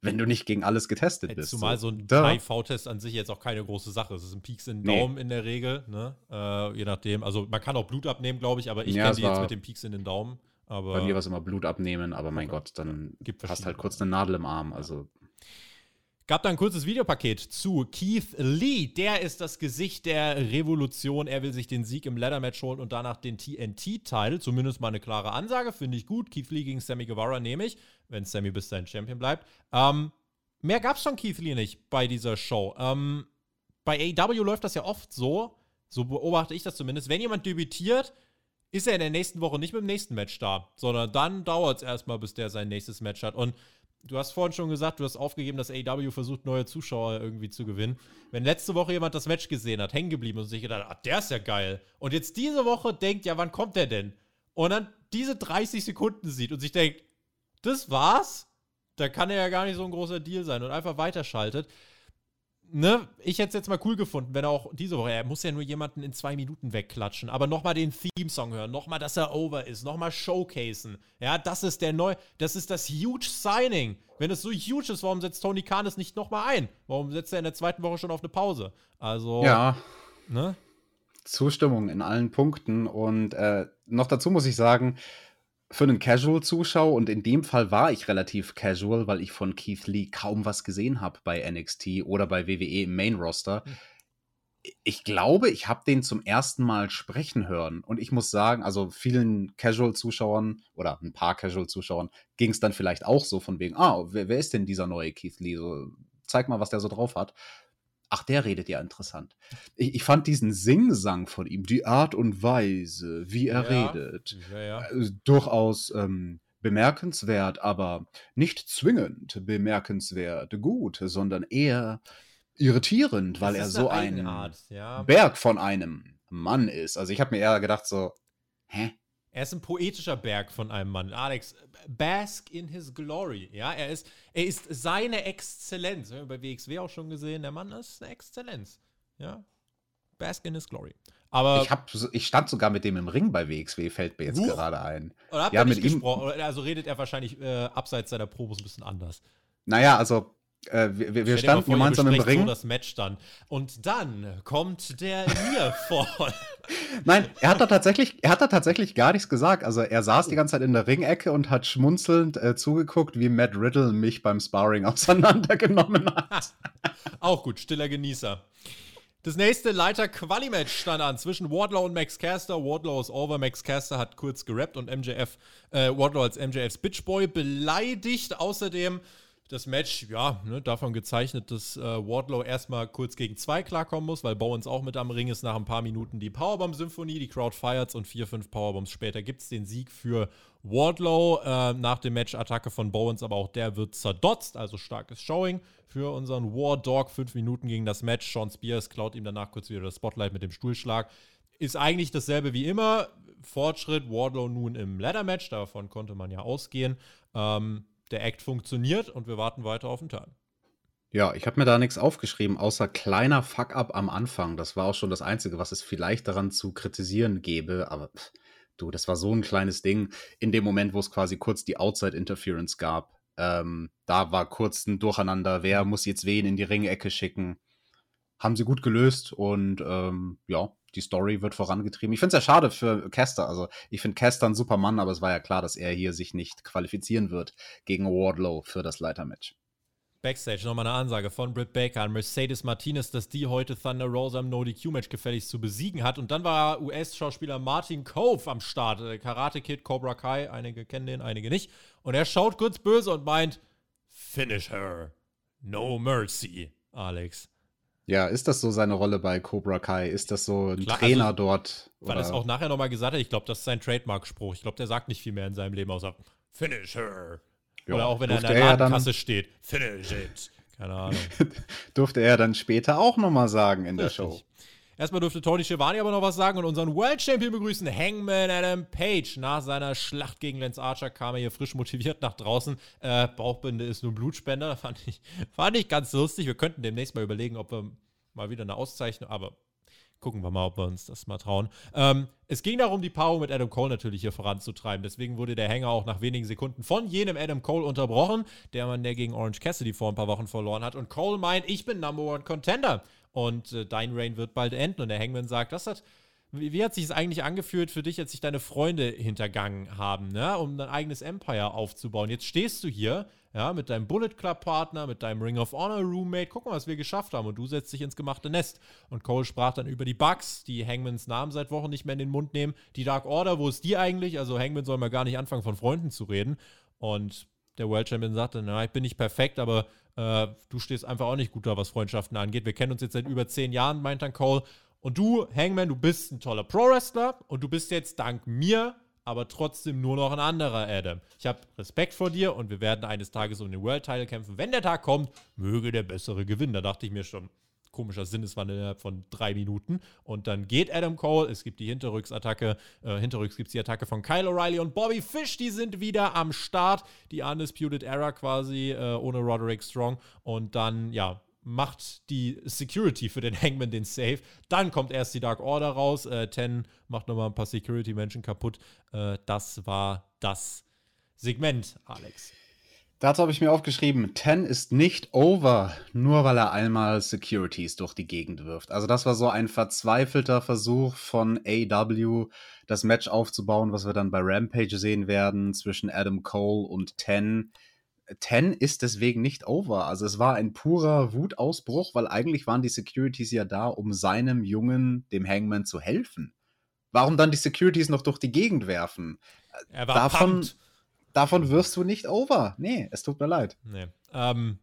wenn du nicht gegen alles getestet bist. Zumal so ein HIV-Test an sich jetzt auch keine große Sache ist. Es ist ein Pieks in den Daumen nee. in der Regel, ne? Äh, je nachdem. Also man kann auch Blut abnehmen, glaube ich, aber ich ja, kenne die jetzt mit dem Pieks in den Daumen. Aber Bei mir war es immer Blut abnehmen, aber mein okay. Gott, dann Gibt hast halt kurz eine Nadel im Arm. Also Gab da ein kurzes Videopaket zu Keith Lee. Der ist das Gesicht der Revolution. Er will sich den Sieg im Ladder-Match holen und danach den TNT-Teil. Zumindest mal eine klare Ansage, finde ich gut. Keith Lee gegen Sammy Guevara nehme ich, wenn Sammy bis dahin Champion bleibt. Ähm, mehr gab es von Keith Lee nicht bei dieser Show. Ähm, bei AEW läuft das ja oft so, so beobachte ich das zumindest. Wenn jemand debütiert, ist er in der nächsten Woche nicht mit dem nächsten Match da, sondern dann dauert es erstmal, bis der sein nächstes Match hat. Und du hast vorhin schon gesagt, du hast aufgegeben, dass AEW versucht, neue Zuschauer irgendwie zu gewinnen. Wenn letzte Woche jemand das Match gesehen hat, hängen geblieben und sich gedacht, ah, der ist ja geil. Und jetzt diese Woche denkt, ja, wann kommt der denn? Und dann diese 30 Sekunden sieht und sich denkt, das war's? Da kann er ja gar nicht so ein großer Deal sein und einfach weiterschaltet ne, ich hätte es jetzt mal cool gefunden, wenn er auch diese Woche, er muss ja nur jemanden in zwei Minuten wegklatschen, aber nochmal den Theme-Song hören, nochmal, dass er over ist, nochmal showcasen. Ja, das ist der neu, das ist das huge Signing. Wenn es so huge ist, warum setzt Tony Khan es nicht nochmal ein? Warum setzt er in der zweiten Woche schon auf eine Pause? Also, ja. Ne? Zustimmung in allen Punkten und äh, noch dazu muss ich sagen, für einen Casual-Zuschauer, und in dem Fall war ich relativ casual, weil ich von Keith Lee kaum was gesehen habe bei NXT oder bei WWE im Main-Roster. Hm. Ich glaube, ich habe den zum ersten Mal sprechen hören. Und ich muss sagen, also vielen Casual-Zuschauern oder ein paar Casual-Zuschauern ging es dann vielleicht auch so von wegen, ah, wer, wer ist denn dieser neue Keith Lee? So, zeig mal, was der so drauf hat. Ach, der redet ja interessant. Ich, ich, fand diesen Singsang von ihm, die Art und Weise, wie er ja, redet, ja, ja. Äh, durchaus ähm, bemerkenswert, aber nicht zwingend bemerkenswert gut, sondern eher irritierend, weil er so ein Berg von einem Mann ist. Also ich habe mir eher gedacht so, hä? Er ist ein poetischer Berg von einem Mann. Alex, bask in his glory. Ja, er ist, er ist seine Exzellenz. Wir haben bei WXW auch schon gesehen, der Mann ist eine Exzellenz. Ja, bask in his glory. Aber ich, hab, ich stand sogar mit dem im Ring bei WXW, fällt mir jetzt Huch. gerade ein. Oder habt ja, mit ihm. Also redet er wahrscheinlich äh, abseits seiner Probos ein bisschen anders. Naja, also äh, wir, wir standen vor, gemeinsam im Ring. So das Match dann. Und dann kommt der Nearfall. Nein, er hat da tatsächlich, er hat da tatsächlich gar nichts gesagt. Also er saß die ganze Zeit in der Ringecke und hat schmunzelnd äh, zugeguckt, wie Matt Riddle mich beim Sparring auseinandergenommen hat. Auch gut, stiller Genießer. Das nächste Leiter Quali-Match stand an zwischen Wardlow und Max Caster. Wardlow ist over, Max Caster hat kurz gerappt und MJF, äh, Wardlow als MJFs Bitchboy beleidigt. Außerdem das Match, ja, ne, davon gezeichnet, dass äh, Wardlow erstmal kurz gegen zwei klarkommen muss, weil Bowens auch mit am Ring ist. Nach ein paar Minuten die Powerbomb-Symphonie, die Crowd feiert's und vier, fünf Powerbombs später gibt es den Sieg für Wardlow. Äh, nach dem Match Attacke von Bowens, aber auch der wird zerdotzt, also starkes Showing für unseren War Dog. Fünf Minuten gegen das Match. Sean Spears klaut ihm danach kurz wieder das Spotlight mit dem Stuhlschlag. Ist eigentlich dasselbe wie immer. Fortschritt, Wardlow nun im Ladder-Match, davon konnte man ja ausgehen. Ähm, der Act funktioniert und wir warten weiter auf den Turn. Ja, ich habe mir da nichts aufgeschrieben, außer kleiner Fuck-up am Anfang. Das war auch schon das Einzige, was es vielleicht daran zu kritisieren gäbe. Aber pff, du, das war so ein kleines Ding. In dem Moment, wo es quasi kurz die Outside-Interference gab, ähm, da war kurz ein Durcheinander. Wer muss jetzt wen in die Ringecke schicken? Haben sie gut gelöst und ähm, ja, die Story wird vorangetrieben. Ich finde es ja schade für Caster. Also ich finde Caster ein super Mann, aber es war ja klar, dass er hier sich nicht qualifizieren wird gegen Wardlow für das Leitermatch. Backstage nochmal eine Ansage von Britt Baker an Mercedes Martinez, dass die heute Thunder Rosa im No-DQ-Match gefälligst zu besiegen hat. Und dann war US-Schauspieler Martin Cove am Start. Äh, Karate Kid, Cobra Kai, einige kennen den, einige nicht. Und er schaut kurz böse und meint, Finish her. No mercy, Alex. Ja, ist das so seine Rolle bei Cobra Kai? Ist das so ein Klar, Trainer also, dort? Weil er es auch nachher nochmal gesagt hat, ich glaube, das ist sein Trademark-Spruch. Ich glaube, der sagt nicht viel mehr in seinem Leben außer Finish her. Oder auch wenn er in der Ladenkasse steht, Finish it. Keine Ahnung. durfte er dann später auch nochmal sagen in der Show. Erstmal dürfte Tony Schiavone aber noch was sagen und unseren World Champion begrüßen. Hangman Adam Page. Nach seiner Schlacht gegen Lance Archer kam er hier frisch motiviert nach draußen. Äh, Bauchbinde ist nur Blutspender. Fand ich, fand ich ganz lustig. Wir könnten demnächst mal überlegen, ob wir mal wieder eine Auszeichnung, aber gucken wir mal, ob wir uns das mal trauen. Ähm, es ging darum, die Paarung mit Adam Cole natürlich hier voranzutreiben. Deswegen wurde der Hänger auch nach wenigen Sekunden von jenem Adam Cole unterbrochen, der Mann, der gegen Orange Cassidy vor ein paar Wochen verloren hat. Und Cole meint, ich bin Number One Contender und äh, dein Reign wird bald enden. Und der Hangman sagt, das hat. Wie, wie hat sich es eigentlich angefühlt für dich, als sich deine Freunde hintergangen haben, ne? um dein eigenes Empire aufzubauen? Jetzt stehst du hier, ja, mit deinem Bullet Club Partner, mit deinem Ring of Honor Roommate. Guck mal, was wir geschafft haben. Und du setzt dich ins gemachte Nest. Und Cole sprach dann über die Bugs, die Hangmans Namen seit Wochen nicht mehr in den Mund nehmen. Die Dark Order, wo ist die eigentlich? Also Hangman soll mal gar nicht anfangen, von Freunden zu reden. Und der World Champion sagte, na, ich bin nicht perfekt, aber äh, du stehst einfach auch nicht gut da, was Freundschaften angeht. Wir kennen uns jetzt seit über zehn Jahren, meint dann Cole. Und du, Hangman, du bist ein toller Pro-Wrestler und du bist jetzt dank mir aber trotzdem nur noch ein anderer Adam. Ich habe Respekt vor dir und wir werden eines Tages um den World Title kämpfen. Wenn der Tag kommt, möge der Bessere gewinnen. Da dachte ich mir schon, komischer Sinneswandel innerhalb von drei Minuten. Und dann geht Adam Cole. Es gibt die Hinterrücksattacke. Äh, hinterrücks gibt es die Attacke von Kyle O'Reilly und Bobby Fish. Die sind wieder am Start. Die Undisputed Era quasi äh, ohne Roderick Strong. Und dann, ja, macht die Security für den Hangman den Save. Dann kommt erst die Dark Order raus. Äh, Ten macht nochmal ein paar Security-Menschen kaputt. Äh, das war das Segment, Alex. Dazu habe ich mir aufgeschrieben, Ten ist nicht over, nur weil er einmal Securities durch die Gegend wirft. Also das war so ein verzweifelter Versuch von AW, das Match aufzubauen, was wir dann bei Rampage sehen werden zwischen Adam Cole und Ten. Ten ist deswegen nicht over. Also es war ein purer Wutausbruch, weil eigentlich waren die Securities ja da, um seinem Jungen, dem Hangman, zu helfen. Warum dann die Securities noch durch die Gegend werfen? Er war Davon, pumped. Davon wirst du nicht over. Nee, es tut mir leid. Nee. Ähm,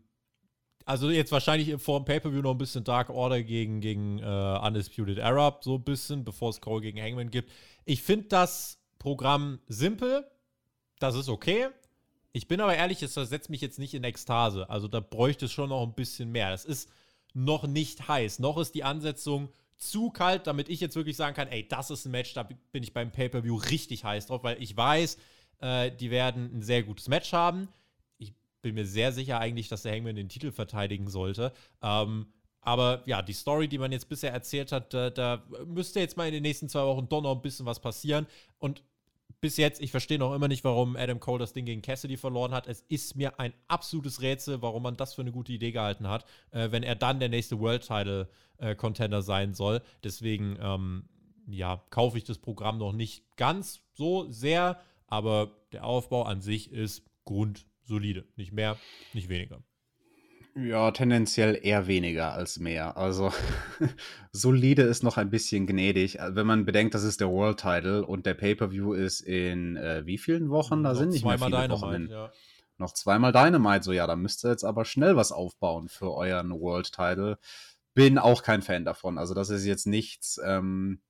also jetzt wahrscheinlich vor dem Pay-Per-View noch ein bisschen Dark Order gegen, gegen äh, Undisputed Arab, so ein bisschen, bevor es Cole gegen Hangman gibt. Ich finde das Programm simpel. Das ist okay. Ich bin aber ehrlich, es versetzt mich jetzt nicht in Ekstase. Also da bräuchte es schon noch ein bisschen mehr. Das ist noch nicht heiß. Noch ist die Ansetzung zu kalt, damit ich jetzt wirklich sagen kann, ey, das ist ein Match, da bin ich beim Pay-Per-View richtig heiß drauf, weil ich weiß, äh, die werden ein sehr gutes Match haben. Ich bin mir sehr sicher eigentlich, dass der Hangman den Titel verteidigen sollte. Ähm, aber ja, die Story, die man jetzt bisher erzählt hat, da, da müsste jetzt mal in den nächsten zwei Wochen doch noch ein bisschen was passieren. Und bis jetzt, ich verstehe noch immer nicht, warum Adam Cole das Ding gegen Cassidy verloren hat. Es ist mir ein absolutes Rätsel, warum man das für eine gute Idee gehalten hat, äh, wenn er dann der nächste World Title äh, Contender sein soll. Deswegen, ähm, ja, kaufe ich das Programm noch nicht ganz so sehr, aber der Aufbau an sich ist grundsolide. Nicht mehr, nicht weniger. Ja, tendenziell eher weniger als mehr. Also solide ist noch ein bisschen gnädig. Wenn man bedenkt, das ist der World Title und der Pay-per-View ist in äh, wie vielen Wochen? Da Noch sind nicht mehr viele Wochen. Dynamite, hin. ja. Noch zweimal Dynamite, so ja, da müsst ihr jetzt aber schnell was aufbauen für euren World Title. Bin auch kein Fan davon. Also das ist jetzt nichts, ähm,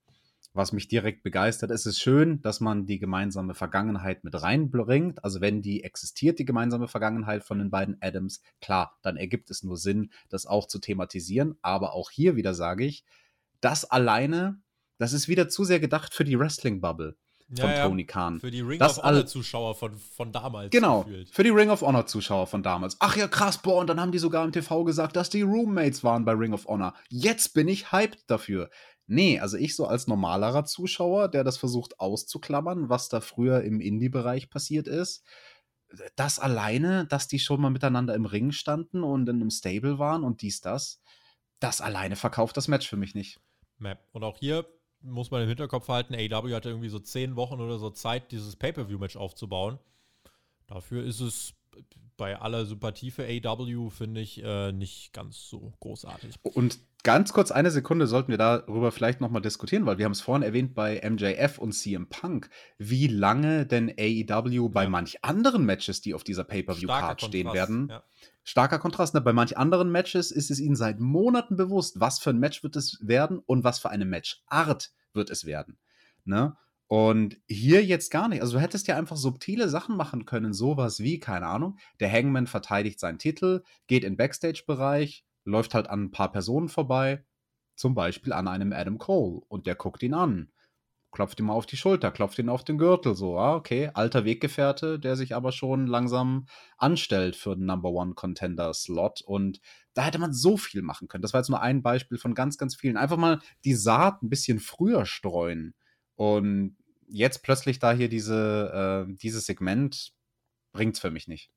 was mich direkt begeistert. Es ist schön, dass man die gemeinsame Vergangenheit mit reinbringt. Also wenn die existiert, die gemeinsame Vergangenheit von den beiden Adams, klar, dann ergibt es nur Sinn, das auch zu thematisieren. Aber auch hier wieder sage ich, das alleine, das ist wieder zu sehr gedacht für die Wrestling-Bubble von Ja, Tony Khan. Für die Ring Das of Honor Zuschauer von, von damals. Genau, gefühlt. für die Ring of Honor Zuschauer von damals. Ach ja, krass, boah, und dann haben die sogar im TV gesagt, dass die Roommates waren bei Ring of Honor. Jetzt bin ich hyped dafür. Nee, also ich so als normalerer Zuschauer, der das versucht auszuklammern, was da früher im Indie-Bereich passiert ist, das alleine, dass die schon mal miteinander im Ring standen und in einem Stable waren und dies, das, das alleine verkauft das Match für mich nicht. Und auch hier muss man im Hinterkopf halten, AW hatte irgendwie so zehn Wochen oder so Zeit, dieses Pay-Per-View-Match aufzubauen. Dafür ist es bei aller Sympathie für AW, finde ich, äh, nicht ganz so großartig. Und ganz kurz eine Sekunde sollten wir darüber vielleicht nochmal diskutieren, weil wir haben es vorhin erwähnt bei MJF und CM Punk, wie lange denn AEW bei Ja. manch anderen Matches, die auf dieser Pay-Per-View-Card stehen werden, Ja. starker Kontrast. Ne? Bei manch anderen Matches ist es ihnen seit Monaten bewusst, was für ein Match wird es werden und was für eine Matchart wird es werden. Ne? Und hier jetzt gar nicht. Also du hättest ja einfach subtile Sachen machen können, sowas wie, keine Ahnung, der Hangman verteidigt seinen Titel, geht in Backstage-Bereich, läuft halt an ein paar Personen vorbei, zum Beispiel an einem Adam Cole und der guckt ihn an klopft ihm auf die Schulter, klopft ihn auf den Gürtel, so, ah, okay, alter Weggefährte, der sich aber schon langsam anstellt für den Number One Contender Slot und da hätte man so viel machen können. Das war jetzt nur ein Beispiel von ganz, ganz vielen. Einfach mal die Saat ein bisschen früher streuen und jetzt plötzlich da hier diese, äh, dieses Segment bringt's für mich nicht.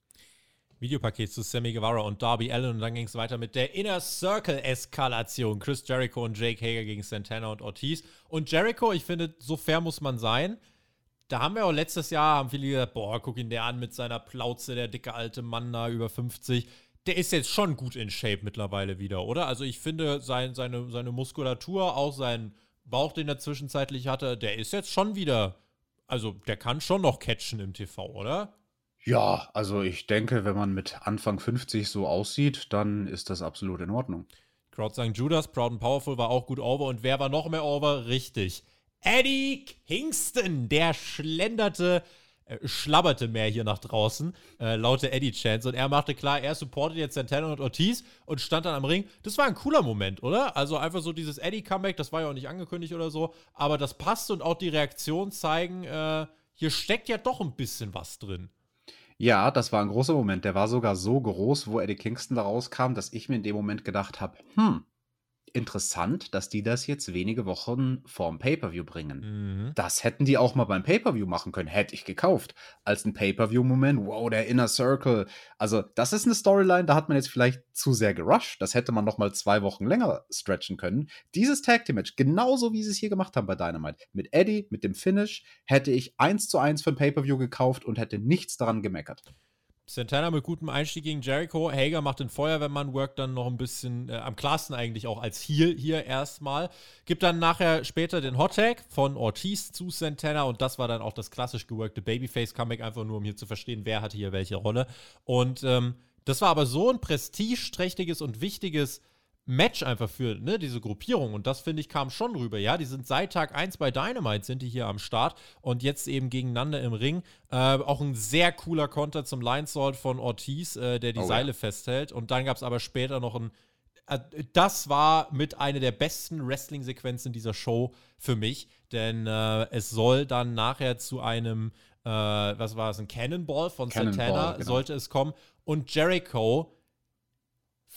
Videopaket zu Sammy Guevara und Darby Allen und dann ging es weiter mit der Inner Circle Eskalation. Chris Jericho und Jake Hager gegen Santana und Ortiz. Und Jericho, ich finde, so fair muss man sein. Da haben wir auch letztes Jahr, haben viele gesagt, boah, guck ihn der an mit seiner Plauze, der dicke alte Mann da über 50. Der ist jetzt schon gut in Shape mittlerweile wieder, oder? Also ich finde, sein, seine, seine Muskulatur, auch sein Bauch, den er zwischenzeitlich hatte, der ist jetzt schon wieder, also der kann schon noch catchen im TV, oder? Ja, also ich denke, wenn man mit Anfang 50 so aussieht, dann ist das absolut in Ordnung. Crowd sang Judas, Proud and Powerful war auch gut over. Und wer war noch mehr over? Richtig. Eddie Kingston, der schlenderte, äh, schlabberte mehr hier nach draußen, äh, laute Eddie Chance. Und er machte klar, er supportet jetzt Santana und Ortiz und stand dann am Ring. Das war ein cooler Moment, oder? Also einfach so dieses Eddie-Comeback, das war ja auch nicht angekündigt oder so. Aber das passt und auch die Reaktion zeigen, äh, hier steckt ja doch ein bisschen was drin. Ja, das war ein großer Moment. Der war sogar so groß, wo Eddie Kingston da rauskam, dass ich mir in dem Moment gedacht habe, hm, interessant, dass die das jetzt wenige Wochen vorm Pay-Per-View bringen. Mhm. Das hätten die auch mal beim Pay-Per-View machen können. Hätte ich gekauft. Als ein Pay-Per-View-Moment. Wow, der Inner Circle. Also, das ist eine Storyline, da hat man jetzt vielleicht zu sehr gerusht. Das hätte man noch mal zwei Wochen länger stretchen können. Dieses Tag Team Match, genauso wie sie es hier gemacht haben bei Dynamite, mit Eddie, mit dem Finish, hätte ich eins zu eins für ein Pay-Per-View gekauft und hätte nichts daran gemeckert. Santana mit gutem Einstieg gegen Jericho. Hager macht den Feuerwehrmann-Work dann noch ein bisschen äh, am klarsten eigentlich auch als Heel hier erstmal. Gibt dann nachher später den Hot Tag von Ortiz zu Santana und das war dann auch das klassisch geworkte Babyface-Comeback, einfach nur um hier zu verstehen, wer hatte hier welche Rolle. Und ähm, das war aber so ein prestigeträchtiges und wichtiges Match einfach für ne, diese Gruppierung. Und das, finde ich, kam schon rüber. Ja, die sind seit Tag 1 bei Dynamite, sind die hier am Start und jetzt eben gegeneinander im Ring. Äh, auch ein sehr cooler Konter zum Linesalt von Ortiz, äh, der die oh, Seile ja. festhält. Und dann gab es aber später noch ein. Äh, das war mit einer der besten Wrestling-Sequenzen dieser Show für mich, denn äh, es soll dann nachher zu einem, äh, was war es, ein Cannonball von Cannonball, Santana, genau. sollte es kommen. Und Jericho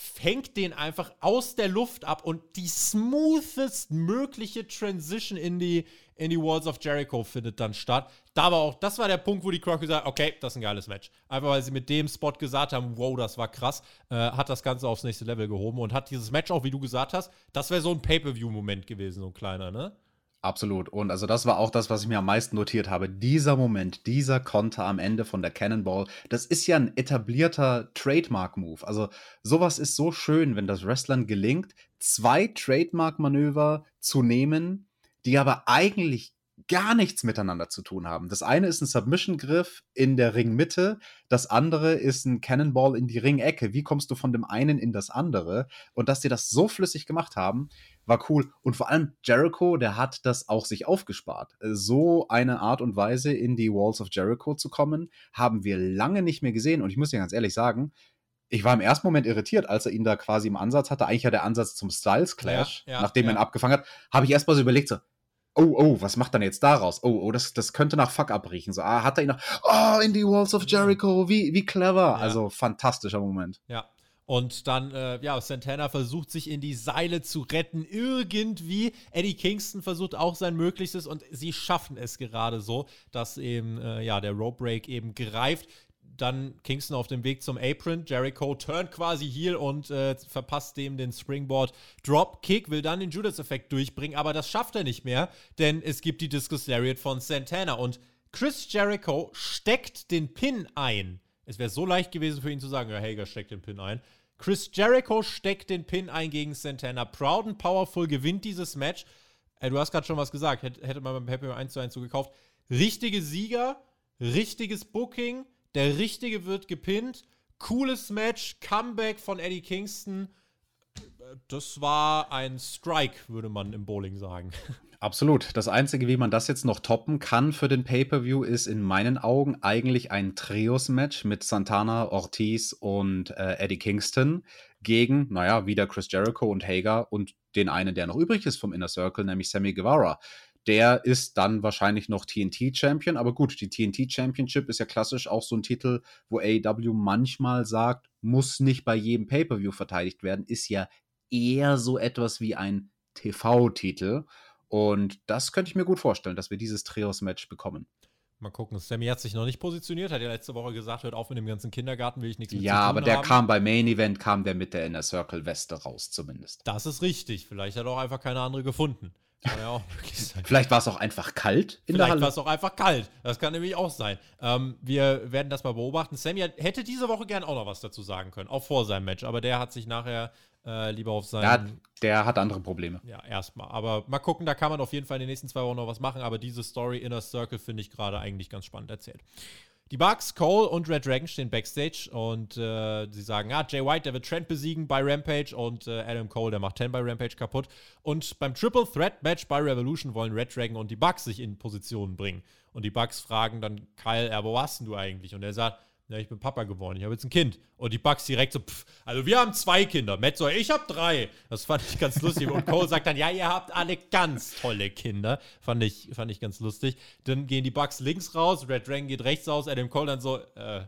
fängt den einfach aus der Luft ab und die smoothest mögliche Transition in die, in die Walls of Jericho findet dann statt. Da war auch, das war der Punkt, wo die Croc gesagt hat, okay, das ist ein geiles Match. Einfach weil sie mit dem Spot gesagt haben, wow, das war krass, äh, hat das Ganze aufs nächste Level gehoben und hat dieses Match auch, wie du gesagt hast, das wäre so ein Pay-Per-View-Moment gewesen, so ein kleiner, ne? Absolut. Und also das war auch das, was ich mir am meisten notiert habe. Dieser Moment, dieser Konter am Ende von der Cannonball, das ist ja ein etablierter Trademark-Move. Also sowas ist so schön, wenn das Wrestlern gelingt, zwei Trademark-Manöver zu nehmen, die aber eigentlich gar nichts miteinander zu tun haben. Das eine ist ein Submission-Griff in der Ringmitte, das andere ist ein Cannonball in die Ringecke. Wie kommst du von dem einen in das andere? Und dass die das so flüssig gemacht haben, war cool. Und vor allem Jericho, der hat das auch sich aufgespart. So eine Art und Weise in die Walls of Jericho zu kommen, haben wir lange nicht mehr gesehen. Und ich muss dir ganz ehrlich sagen, ich war im ersten Moment irritiert, als er ihn da quasi im Ansatz hatte. Eigentlich ja der Ansatz zum Styles Clash, ja, ja, nachdem ja. er ihn abgefangen hat. Habe ich erst mal so überlegt, so, oh, oh, was macht dann jetzt daraus? Oh, oh, das, das könnte nach Fuck abriechen. So, ah, hat er ihn noch, oh, in die Walls of Jericho, wie, wie clever. Ja. Also, fantastischer Moment. Ja. Und dann, äh, ja, Santana versucht sich in die Seile zu retten, irgendwie. Eddie Kingston versucht auch sein Möglichstes und sie schaffen es gerade so, dass eben, äh, ja, der Rope Break eben greift dann Kingston auf dem Weg zum Apron. Jericho turnt quasi heel und äh, verpasst dem den Springboard Dropkick, will dann den Judas-Effekt durchbringen, aber das schafft er nicht mehr, denn es gibt die Discus Lariat von Santana und Chris Jericho steckt den Pin ein. Es wäre so leicht gewesen für ihn zu sagen, ja, Hager steckt den Pin ein. Chris Jericho steckt den Pin ein gegen Santana. Proud and Powerful gewinnt dieses Match. Äh, du hast gerade schon was gesagt, hätte man beim Happy 1 zu 1 so gekauft. Richtige Sieger, richtiges Booking, der Richtige wird gepinnt. Cooles Match. Comeback von Eddie Kingston. Das war ein Strike, würde man im Bowling sagen. Absolut. Das Einzige, wie man das jetzt noch toppen kann für den Pay-Per-View, ist in meinen Augen eigentlich ein Trios-Match mit Santana, Ortiz und äh, Eddie Kingston gegen, naja, wieder Chris Jericho und Hager und den einen, der noch übrig ist vom Inner Circle, nämlich Sammy Guevara. Der ist dann wahrscheinlich noch TNT-Champion, aber gut, die TNT-Championship ist ja klassisch auch so ein Titel, wo AEW manchmal sagt, muss nicht bei jedem Pay-Per-View verteidigt werden, ist ja eher so etwas wie ein TV-Titel. Und das könnte ich mir gut vorstellen, dass wir dieses Trios-Match bekommen. Mal gucken. Sammy hat sich noch nicht positioniert, hat ja letzte Woche gesagt, hört auf mit dem ganzen Kindergarten, will ich nichts mit Ja, aber der haben. kam bei Main Event, kam der mit der Inner Circle Weste raus zumindest. Das ist richtig. Vielleicht hat er auch einfach keine andere gefunden. Kann ja auch möglich sein. Vielleicht war es auch einfach kalt in Vielleicht der Halle. war es auch einfach kalt. Das kann nämlich auch sein. Ähm, wir werden das mal beobachten. Sammy hätte diese Woche gern auch noch was dazu sagen können, auch vor seinem Match. Aber der hat sich nachher äh, lieber auf seinen. Ja, der hat andere Probleme. Ja, erstmal. Aber mal gucken, da kann man auf jeden Fall in den nächsten zwei Wochen noch was machen. Aber diese Story Inner Circle finde ich gerade eigentlich ganz spannend erzählt. Die Bucks, Cole und Red Dragon stehen backstage und äh, sie sagen, ja, Jay White, der wird Trent besiegen bei Rampage und äh, Adam Cole, der macht 10 bei Rampage kaputt. Und beim Triple Threat Match bei Revolution wollen Red Dragon und die Bucks sich in Positionen bringen. Und die Bucks fragen dann Kyle, wo warst denn du eigentlich? Und er sagt, ja, ich bin Papa geworden, ich habe jetzt ein Kind. Und die Bugs direkt so, pff, also wir haben zwei Kinder. Matt so, ich habe drei. Das fand ich ganz lustig. Und Cole sagt dann, ja, ihr habt alle ganz tolle Kinder. Fand ich, fand ich ganz lustig. Dann gehen die Bugs links raus, Red Dragon geht rechts raus, Adam Cole dann so, äh,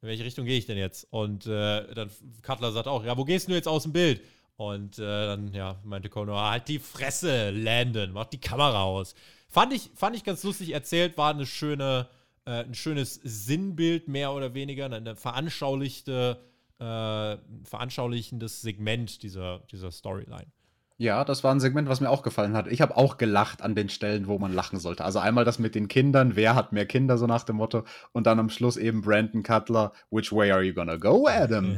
in welche Richtung gehe ich denn jetzt? Und äh, dann Cutler sagt auch, ja, wo gehst du jetzt aus dem Bild? Und äh, dann, ja, meinte Cole nur, halt die Fresse, Landon, mach die Kamera aus. Fand ich, fand ich ganz lustig erzählt, war eine schöne, äh, ein schönes Sinnbild mehr oder weniger, eine veranschaulichte, äh, veranschaulichendes Segment dieser, dieser Storyline. Ja, das war ein Segment, was mir auch gefallen hat. Ich habe auch gelacht an den Stellen, wo man lachen sollte. Also einmal das mit den Kindern, wer hat mehr Kinder, so nach dem Motto. Und dann am Schluss eben Brandon Cutler, which way are you gonna go, Adam?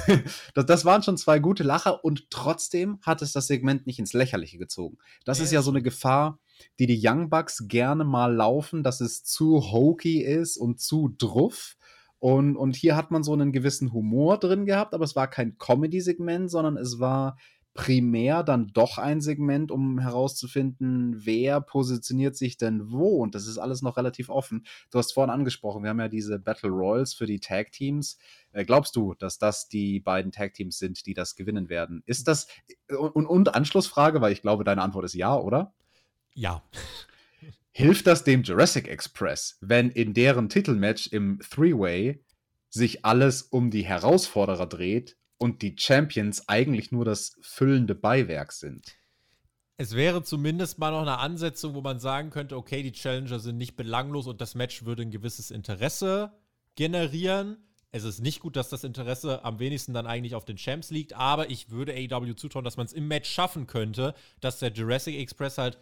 das, das, waren schon zwei gute Lacher und trotzdem hat es das Segment nicht ins Lächerliche gezogen. Das ist ja so eine Gefahr, die die Young Bucks gerne mal laufen, dass es zu hokey ist und zu druff. Und, und hier hat man so einen gewissen Humor drin gehabt, aber es war kein Comedy-Segment, sondern es war primär dann doch ein Segment, um herauszufinden, wer positioniert sich denn wo. Und das ist alles noch relativ offen. Du hast vorhin angesprochen, wir haben ja diese Battle Royals für die Tag Teams. Äh, glaubst du, dass das die beiden Tag Teams sind, die das gewinnen werden? Ist das, und, und Anschlussfrage, weil ich glaube, deine Antwort ist ja, oder? Ja. Hilft das dem Jurassic Express, wenn in deren Titelmatch im Three-Way sich alles um die Herausforderer dreht und die Champions eigentlich nur das füllende Beiwerk sind? Es wäre zumindest mal noch eine Ansetzung, wo man sagen könnte, okay, die Challenger sind nicht belanglos und das Match würde ein gewisses Interesse generieren. Es ist nicht gut, dass das Interesse am wenigsten dann eigentlich auf den Champs liegt, aber ich würde AEW zutrauen, dass man es im Match schaffen könnte, dass der Jurassic Express halt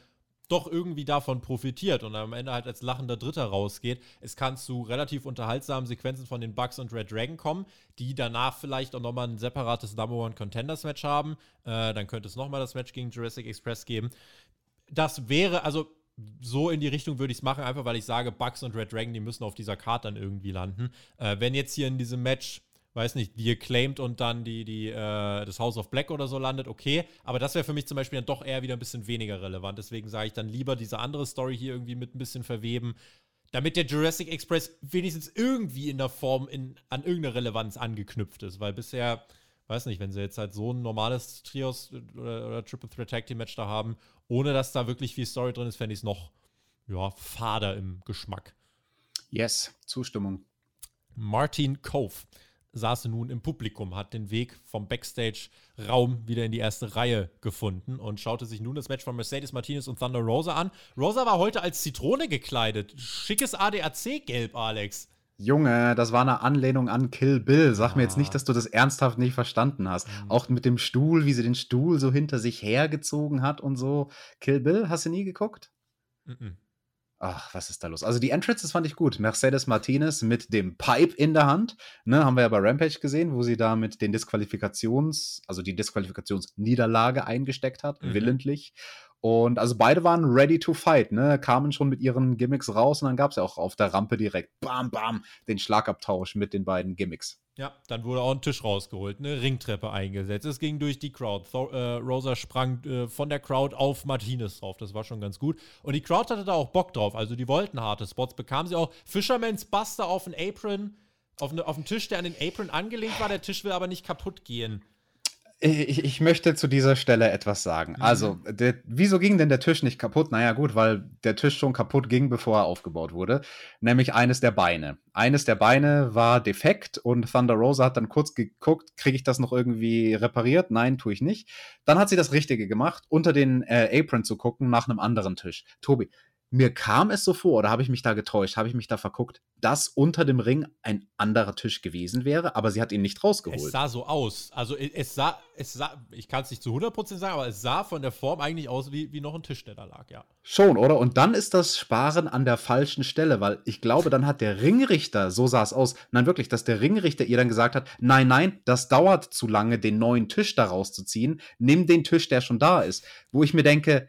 doch irgendwie davon profitiert und am Ende halt als lachender Dritter rausgeht. Es kann zu relativ unterhaltsamen Sequenzen von den Bucks und Red Dragon kommen, die danach vielleicht auch nochmal ein separates Number One Contenders Match haben. Äh, dann könnte es nochmal das Match gegen Jurassic Express geben. Das wäre, also so in die Richtung würde ich es machen, einfach weil ich sage, Bucks und Red Dragon, die müssen auf dieser Karte dann irgendwie landen. Äh, wenn jetzt hier in diesem Match weiß nicht, die Acclaimed und dann die, die, äh, das House of Black oder so landet, okay. Aber das wäre für mich zum Beispiel dann doch eher wieder ein bisschen weniger relevant. Deswegen sage ich dann lieber diese andere Story hier irgendwie mit ein bisschen verweben, damit der Jurassic Express wenigstens irgendwie in der Form in, an irgendeine Relevanz angeknüpft ist. Weil bisher, weiß nicht, wenn sie jetzt halt so ein normales Trios oder, oder Triple Threat Tag Team Match da haben, ohne dass da wirklich viel Story drin ist, fände ich es noch, ja, fader im Geschmack. Yes, Zustimmung. Martin Cove saß nun im Publikum, hat den Weg vom Backstage-Raum wieder in die erste Reihe gefunden und schaute sich nun das Match von Mercedes Martinez und Thunder Rosa an. Rosa war heute als Zitrone gekleidet. Schickes ADAC-Gelb, Alex. Junge, das war eine Anlehnung an Kill Bill. Sag ah. mir jetzt nicht, dass du das ernsthaft nicht verstanden hast. Mhm. Auch mit dem Stuhl, wie sie den Stuhl so hinter sich hergezogen hat und so. Kill Bill, hast du nie geguckt? Mhm. Ach, was ist da los? Also die Entrances fand ich gut. Mercedes Martinez mit dem Pipe in der Hand. Ne, haben wir ja bei Rampage gesehen, wo sie da mit den Disqualifikations, also die Disqualifikationsniederlage eingesteckt hat, mhm. willentlich. Und also beide waren ready to fight, ne? Kamen schon mit ihren Gimmicks raus und dann gab es ja auch auf der Rampe direkt bam, bam, den Schlagabtausch mit den beiden Gimmicks. Ja, dann wurde auch ein Tisch rausgeholt, eine Ringtreppe eingesetzt. Es ging durch die Crowd. Thor äh, Rosa sprang äh, von der Crowd auf Martinez drauf. Das war schon ganz gut. Und die Crowd hatte da auch Bock drauf. Also die wollten harte Spots. Bekamen sie auch Fisherman's Buster auf den Apron. Auf, ne, auf einen Tisch, der an den Apron angelegt war. Der Tisch will aber nicht kaputt gehen. Ich, ich, möchte zu dieser Stelle etwas sagen. Mhm. Also, der, wieso ging denn der Tisch nicht kaputt? Naja, gut, weil der Tisch schon kaputt ging, bevor er aufgebaut wurde. Nämlich eines der Beine. Eines der Beine war defekt und Thunder Rosa hat dann kurz geguckt, kriege ich das noch irgendwie repariert? Nein, tue ich nicht. Dann hat sie das Richtige gemacht, unter den äh, Apron zu gucken nach einem anderen Tisch. Tobi, mir kam es so vor, oder habe ich mich da getäuscht, habe ich mich da verguckt, dass unter dem Ring ein anderer Tisch gewesen wäre, aber sie hat ihn nicht rausgeholt. Es sah so aus. Also es sah, es sah, ich kann es nicht zu 100% sagen, aber es sah von der Form eigentlich aus wie, wie noch ein Tisch, der da lag, ja. Schon, oder? Und dann ist das Sparen an der falschen Stelle, weil ich glaube, dann hat der Ringrichter, so sah es aus, nein wirklich, dass der Ringrichter ihr dann gesagt hat, nein, nein, das dauert zu lange, den neuen Tisch da rauszuziehen, nimm den Tisch, der schon da ist. Wo ich mir denke,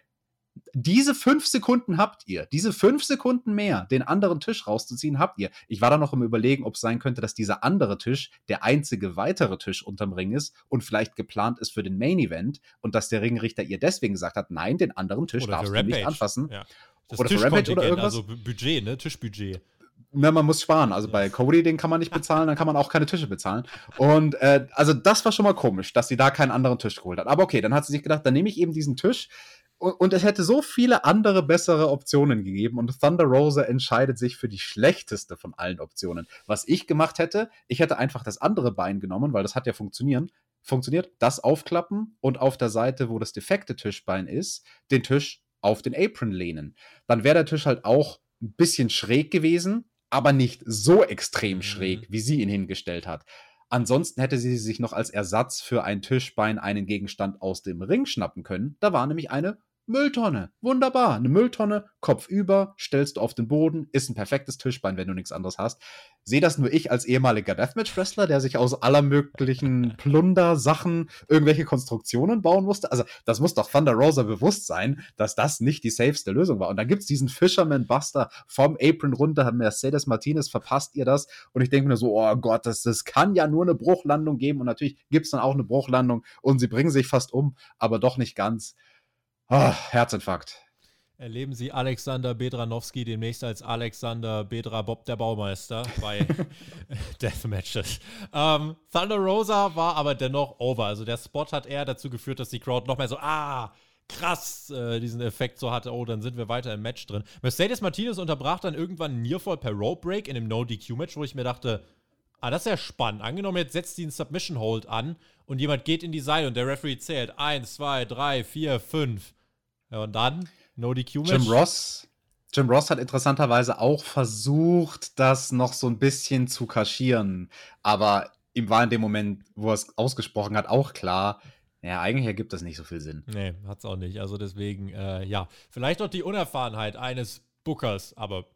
diese fünf Sekunden habt ihr. Diese fünf Sekunden mehr, den anderen Tisch rauszuziehen, habt ihr. Ich war da noch im Überlegen, ob es sein könnte, dass dieser andere Tisch der einzige weitere Tisch unterm Ring ist und vielleicht geplant ist für den Main Event und dass der Ringrichter ihr deswegen gesagt hat, nein, den anderen Tisch oder darfst du nicht anfassen. Ja. Das oder für Rampage oder irgendwas. Also Budget, ne? Tischbudget. Na, man muss sparen. Also bei Cody, den kann man nicht bezahlen, dann kann man auch keine Tische bezahlen. Und äh, also das war schon mal komisch, dass sie da keinen anderen Tisch geholt hat. Aber okay, dann hat sie sich gedacht, dann nehme ich eben diesen Tisch, und es hätte so viele andere bessere Optionen gegeben und Thunder Rosa entscheidet sich für die schlechteste von allen Optionen. Was ich gemacht hätte, ich hätte einfach das andere Bein genommen, weil das hat ja funktionieren, funktioniert, das aufklappen und auf der Seite, wo das defekte Tischbein ist, den Tisch auf den Apron lehnen. Dann wäre der Tisch halt auch ein bisschen schräg gewesen, aber nicht so extrem mhm. schräg, wie sie ihn hingestellt hat. Ansonsten hätte sie sich noch als Ersatz für ein Tischbein einen Gegenstand aus dem Ring schnappen können. Da war nämlich eine Mülltonne. Wunderbar. Eine Mülltonne, Kopf über, stellst du auf den Boden, ist ein perfektes Tischbein, wenn du nichts anderes hast. Sehe das nur ich als ehemaliger Deathmatch-Wrestler, der sich aus aller möglichen Plunder-Sachen irgendwelche Konstruktionen bauen musste. Also, das muss doch Thunder Rosa bewusst sein, dass das nicht die safeste Lösung war. Und dann gibt es diesen Fisherman Buster vom Apron runter, Mercedes Martinez, verpasst ihr das? Und ich denke mir so, oh Gott, das, das kann ja nur eine Bruchlandung geben. Und natürlich gibt es dann auch eine Bruchlandung und sie bringen sich fast um, aber doch nicht ganz. Oh, Herzinfarkt. Erleben Sie Alexander Bedranowski demnächst als Alexander Bedra Bob der Baumeister bei Deathmatches. Ähm, Thunder Rosa war aber dennoch over. Also der Spot hat eher dazu geführt, dass die Crowd noch mehr so, ah, krass, äh, diesen Effekt so hatte, oh, dann sind wir weiter im Match drin. Mercedes Martinez unterbrach dann irgendwann Nearfall per Rope Break in einem No-DQ-Match, wo ich mir dachte, ah, das ist ja spannend. Angenommen, jetzt setzt sie einen Submission Hold an und jemand geht in die Seile und der Referee zählt 1, 2, 3, 4, 5. Ja, und dann No DQ-Match. Jim Ross, Jim Ross hat interessanterweise auch versucht, das noch so ein bisschen zu kaschieren. Aber ihm war in dem Moment, wo er es ausgesprochen hat, auch klar, ja, eigentlich ergibt das nicht so viel Sinn. Nee, hat es auch nicht. Also deswegen, äh, ja, vielleicht auch die Unerfahrenheit eines Bookers, aber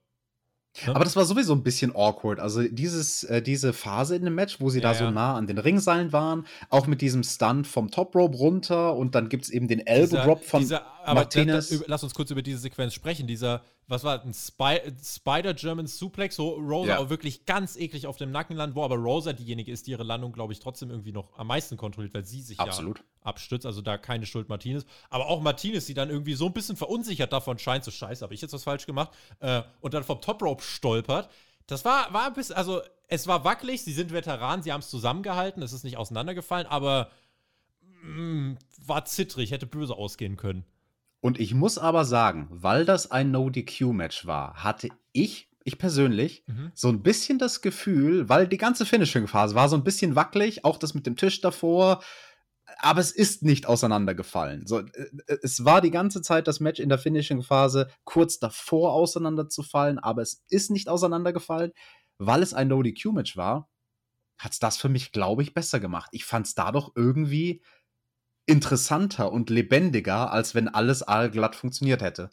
aber das war sowieso ein bisschen awkward. Also dieses, äh, diese Phase in dem Match, wo sie ja, da so nah an den Ringseilen waren, auch mit diesem Stunt vom Top Rope runter und dann gibt es eben den Elbow Drop von dieser, Martinez. Da, da, lass uns kurz über diese Sequenz sprechen. Dieser, was war ein Spy Spider German Suplex, wo Rosa ja. auch wirklich ganz eklig auf dem Nacken landet, wo aber Rosa diejenige ist, die ihre Landung, glaube ich, trotzdem irgendwie noch am meisten kontrolliert, weil sie sich Absolut. ja abstützt. Also da keine Schuld Martinez. Aber auch Martinez, die dann irgendwie so ein bisschen verunsichert davon scheint, so scheiße, habe ich jetzt was falsch gemacht, äh, und dann vom Top Rope stolpert. Das war, war ein bisschen, also es war wackelig, sie sind Veteranen, sie haben es zusammengehalten, es ist nicht auseinandergefallen, aber mh, mm, war zittrig, hätte böse ausgehen können. Und ich muss aber sagen, weil das ein No-DQ-Match war, hatte ich, ich persönlich, mhm. so ein bisschen das Gefühl, weil die ganze Finishing-Phase war so ein bisschen wackelig, auch das mit dem Tisch davor, aber es ist nicht auseinandergefallen. So, äh, es war die ganze Zeit das Match in der Finishing-Phase kurz davor auseinanderzufallen, aber es ist nicht auseinandergefallen, weil es ein No-DQ-Match war. Hat es das für mich, glaube ich, besser gemacht. Ich fand es dadurch irgendwie interessanter und lebendiger, als wenn alles allglatt funktioniert hätte.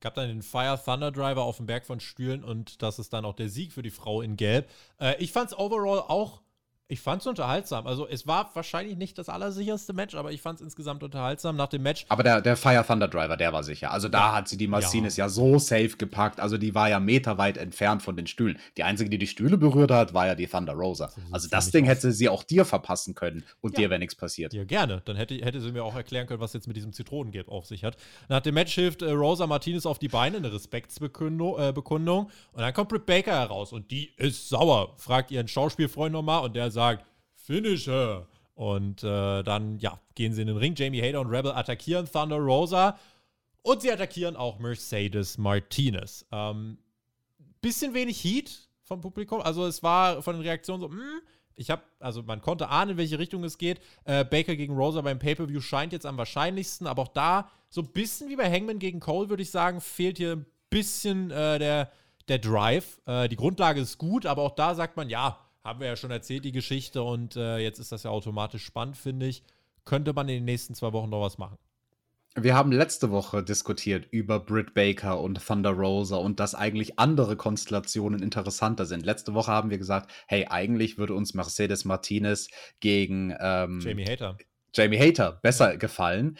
Gab dann den Fire Thunder Driver auf dem Berg von Stühlen und das ist dann auch der Sieg für die Frau in Gelb. Äh, ich fand es overall auch Ich fand es unterhaltsam. Also es war wahrscheinlich nicht das allersicherste Match, aber ich fand es insgesamt unterhaltsam nach dem Match. Aber der, der Fire Thunder Driver, der war sicher. Also da ja. hat sie die Martinez ja. ja. so safe gepackt. Also die war ja meterweit entfernt von den Stühlen. Die einzige, die die Stühle berührt hat, war ja die Thunder Rosa. Das also das Ding hätte sie auch dir verpassen können und ja. dir wäre nichts passiert. Ja, gerne. Dann hätte, hätte sie mir auch erklären können, was jetzt mit diesem Zitronengelb auf sich hat. Nach dem Match hilft äh, Rosa Martinez auf die Beine, eine Respektsbekundung. Äh. Und dann kommt Britt Baker heraus und die ist sauer. Fragt ihren Schauspielfreund nochmal und der sagt, Finisher. Und äh, dann, ja, gehen sie in den Ring. Jamie Hader und Rebel attackieren Thunder Rosa. Und sie attackieren auch Mercedes Martinez. Ähm, bisschen wenig Heat vom Publikum. Also es war von den Reaktionen so, mh, hm, ich habe, also man konnte ahnen, in welche Richtung es geht. Äh, Baker gegen Rosa beim Pay-Per-View scheint jetzt am wahrscheinlichsten, aber auch da, so ein bisschen wie bei Hangman gegen Cole, würde ich sagen, fehlt hier ein bisschen äh, der, der Drive. Äh, die Grundlage ist gut, aber auch da sagt man, ja, haben wir ja schon erzählt, die Geschichte, und äh, jetzt ist das ja automatisch spannend, finde ich. Könnte man in den nächsten zwei Wochen noch was machen? Wir haben letzte Woche diskutiert über Britt Baker und Thunder Rosa und dass eigentlich andere Konstellationen interessanter sind. Letzte Woche haben wir gesagt, hey, eigentlich würde uns Mercedes Martinez gegen ähm, Jamie Hater. Jamie Hater besser gefallen.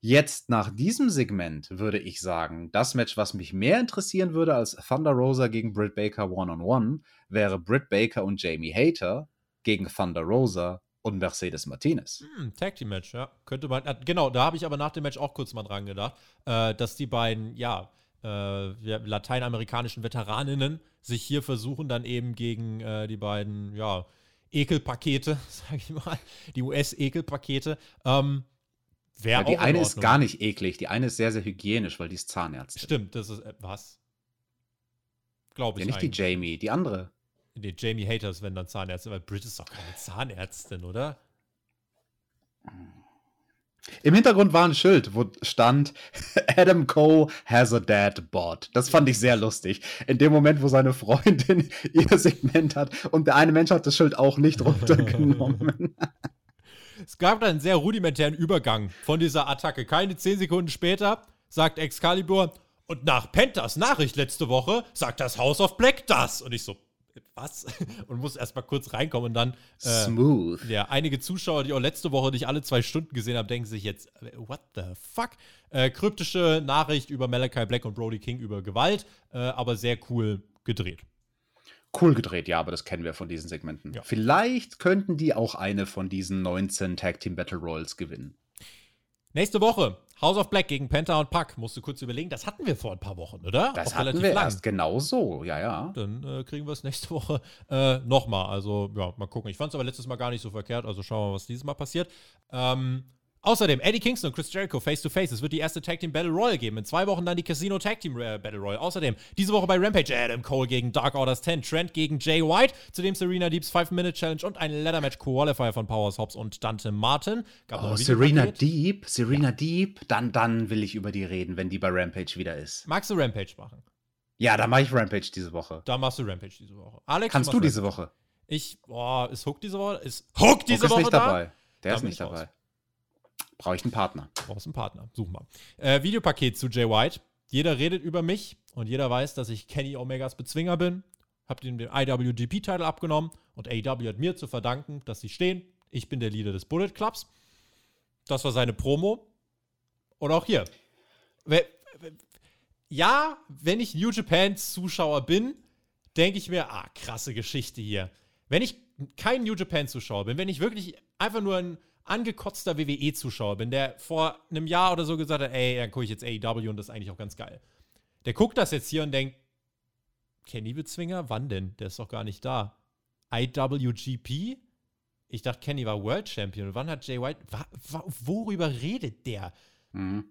Jetzt nach diesem Segment würde ich sagen, das Match, was mich mehr interessieren würde als Thunder Rosa gegen Britt Baker One-on-One, -on -one, wäre Britt Baker und Jamie Hater gegen Thunder Rosa und Mercedes Martinez. Hm, Tag Team Match, ja. Könnte man, äh, genau, da habe ich aber nach dem Match auch kurz mal dran gedacht, äh, dass die beiden, ja, äh, lateinamerikanischen Veteraninnen sich hier versuchen, dann eben gegen äh, die beiden, ja, Ekelpakete, sag ich mal, die US-Ekelpakete, ähm, Wäre die eine ist gar nicht eklig, die eine ist sehr, sehr hygienisch, weil die ist Zahnärztin. Stimmt, das ist äh, was? Glaube ich. Ja, nicht eigentlich. die Jamie, die andere. Die Jamie Haters, wenn dann Zahnärztin, weil Brit ist doch keine Zahnärztin, oder? Im Hintergrund war ein Schild, wo stand Adam Cole has a dead bot. Das fand ich sehr lustig. In dem Moment, wo seine Freundin ihr Segment hat und der eine Mensch hat das Schild auch nicht runtergenommen. Es gab dann einen sehr rudimentären Übergang von dieser Attacke. Keine zehn Sekunden später sagt Excalibur, und nach Pentas Nachricht letzte Woche sagt das House of Black das. Und ich so, was? Und muss erstmal kurz reinkommen und dann. Äh, Smooth. Ja, einige Zuschauer, die auch letzte Woche nicht alle zwei Stunden gesehen haben, denken sich jetzt, äh, what the fuck? Äh, kryptische Nachricht über Malachi Black und Brody King über Gewalt, äh, aber sehr cool gedreht. Cool gedreht, ja, aber das kennen wir von diesen Segmenten. Ja. Vielleicht könnten die auch eine von diesen 19 Tag Team Battle Royals gewinnen. Nächste Woche House of Black gegen Penta und Puck. Musst du kurz überlegen, das hatten wir vor ein paar Wochen, oder? Das Auch hatten wir lang. erst genau so, ja, ja. Dann äh, kriegen wir es nächste Woche äh, nochmal. Also, ja, mal gucken. Ich fand es aber letztes Mal gar nicht so verkehrt. Also schauen wir mal, was dieses Mal passiert. Ähm, Außerdem Eddie Kingston und Chris Jericho face to face. Es wird die erste Tag Team Battle Royal geben. In zwei Wochen dann die Casino Tag Team äh, Battle Royal. Außerdem diese Woche bei Rampage Adam Cole gegen Dark Orders 10, Trent gegen Jay White, zudem Serena Deeps 5-Minute Challenge und ein Leather Match Qualifier von Powers Hobbs und Dante Martin. Gab oh, Serena Deep, Serena Deep, dann, dann will ich über die reden, wenn die bei Rampage wieder ist. Magst du Rampage machen? Ja, dann mache ich Rampage diese Woche. Dann machst du Rampage diese Woche. Alex, kannst du, diese Woche? Ich, boah, ist Hook diese Woche? Ist Hook diese Hook ist Woche nicht da? dabei. Der da ist nicht dabei. Raus. Brauche ich einen Partner. Brauchst einen Partner. Such mal. Äh, Videopaket zu Jay White. Jeder redet über mich und jeder weiß, dass ich Kenny Omegas Bezwinger bin. Hab ihm den IWGP-Titel abgenommen und AEW hat mir zu verdanken, dass sie stehen. Ich bin der Leader des Bullet Clubs. Das war seine Promo. Und auch hier. Ja, wenn ich New Japans Zuschauer bin, denke ich mir, ah, krasse Geschichte hier. Wenn ich kein New Japan Zuschauer bin, wenn ich wirklich einfach nur ein angekotzter WWE-Zuschauer bin, der vor einem Jahr oder so gesagt hat, ey, dann gucke ich jetzt AEW und das ist eigentlich auch ganz geil. Der guckt das jetzt hier und denkt, Kenny Bezwinger, wann denn? Der ist doch gar nicht da. IWGP? Ich dachte, Kenny war World Champion. Und wann hat Jay White, worüber redet der? Mhm.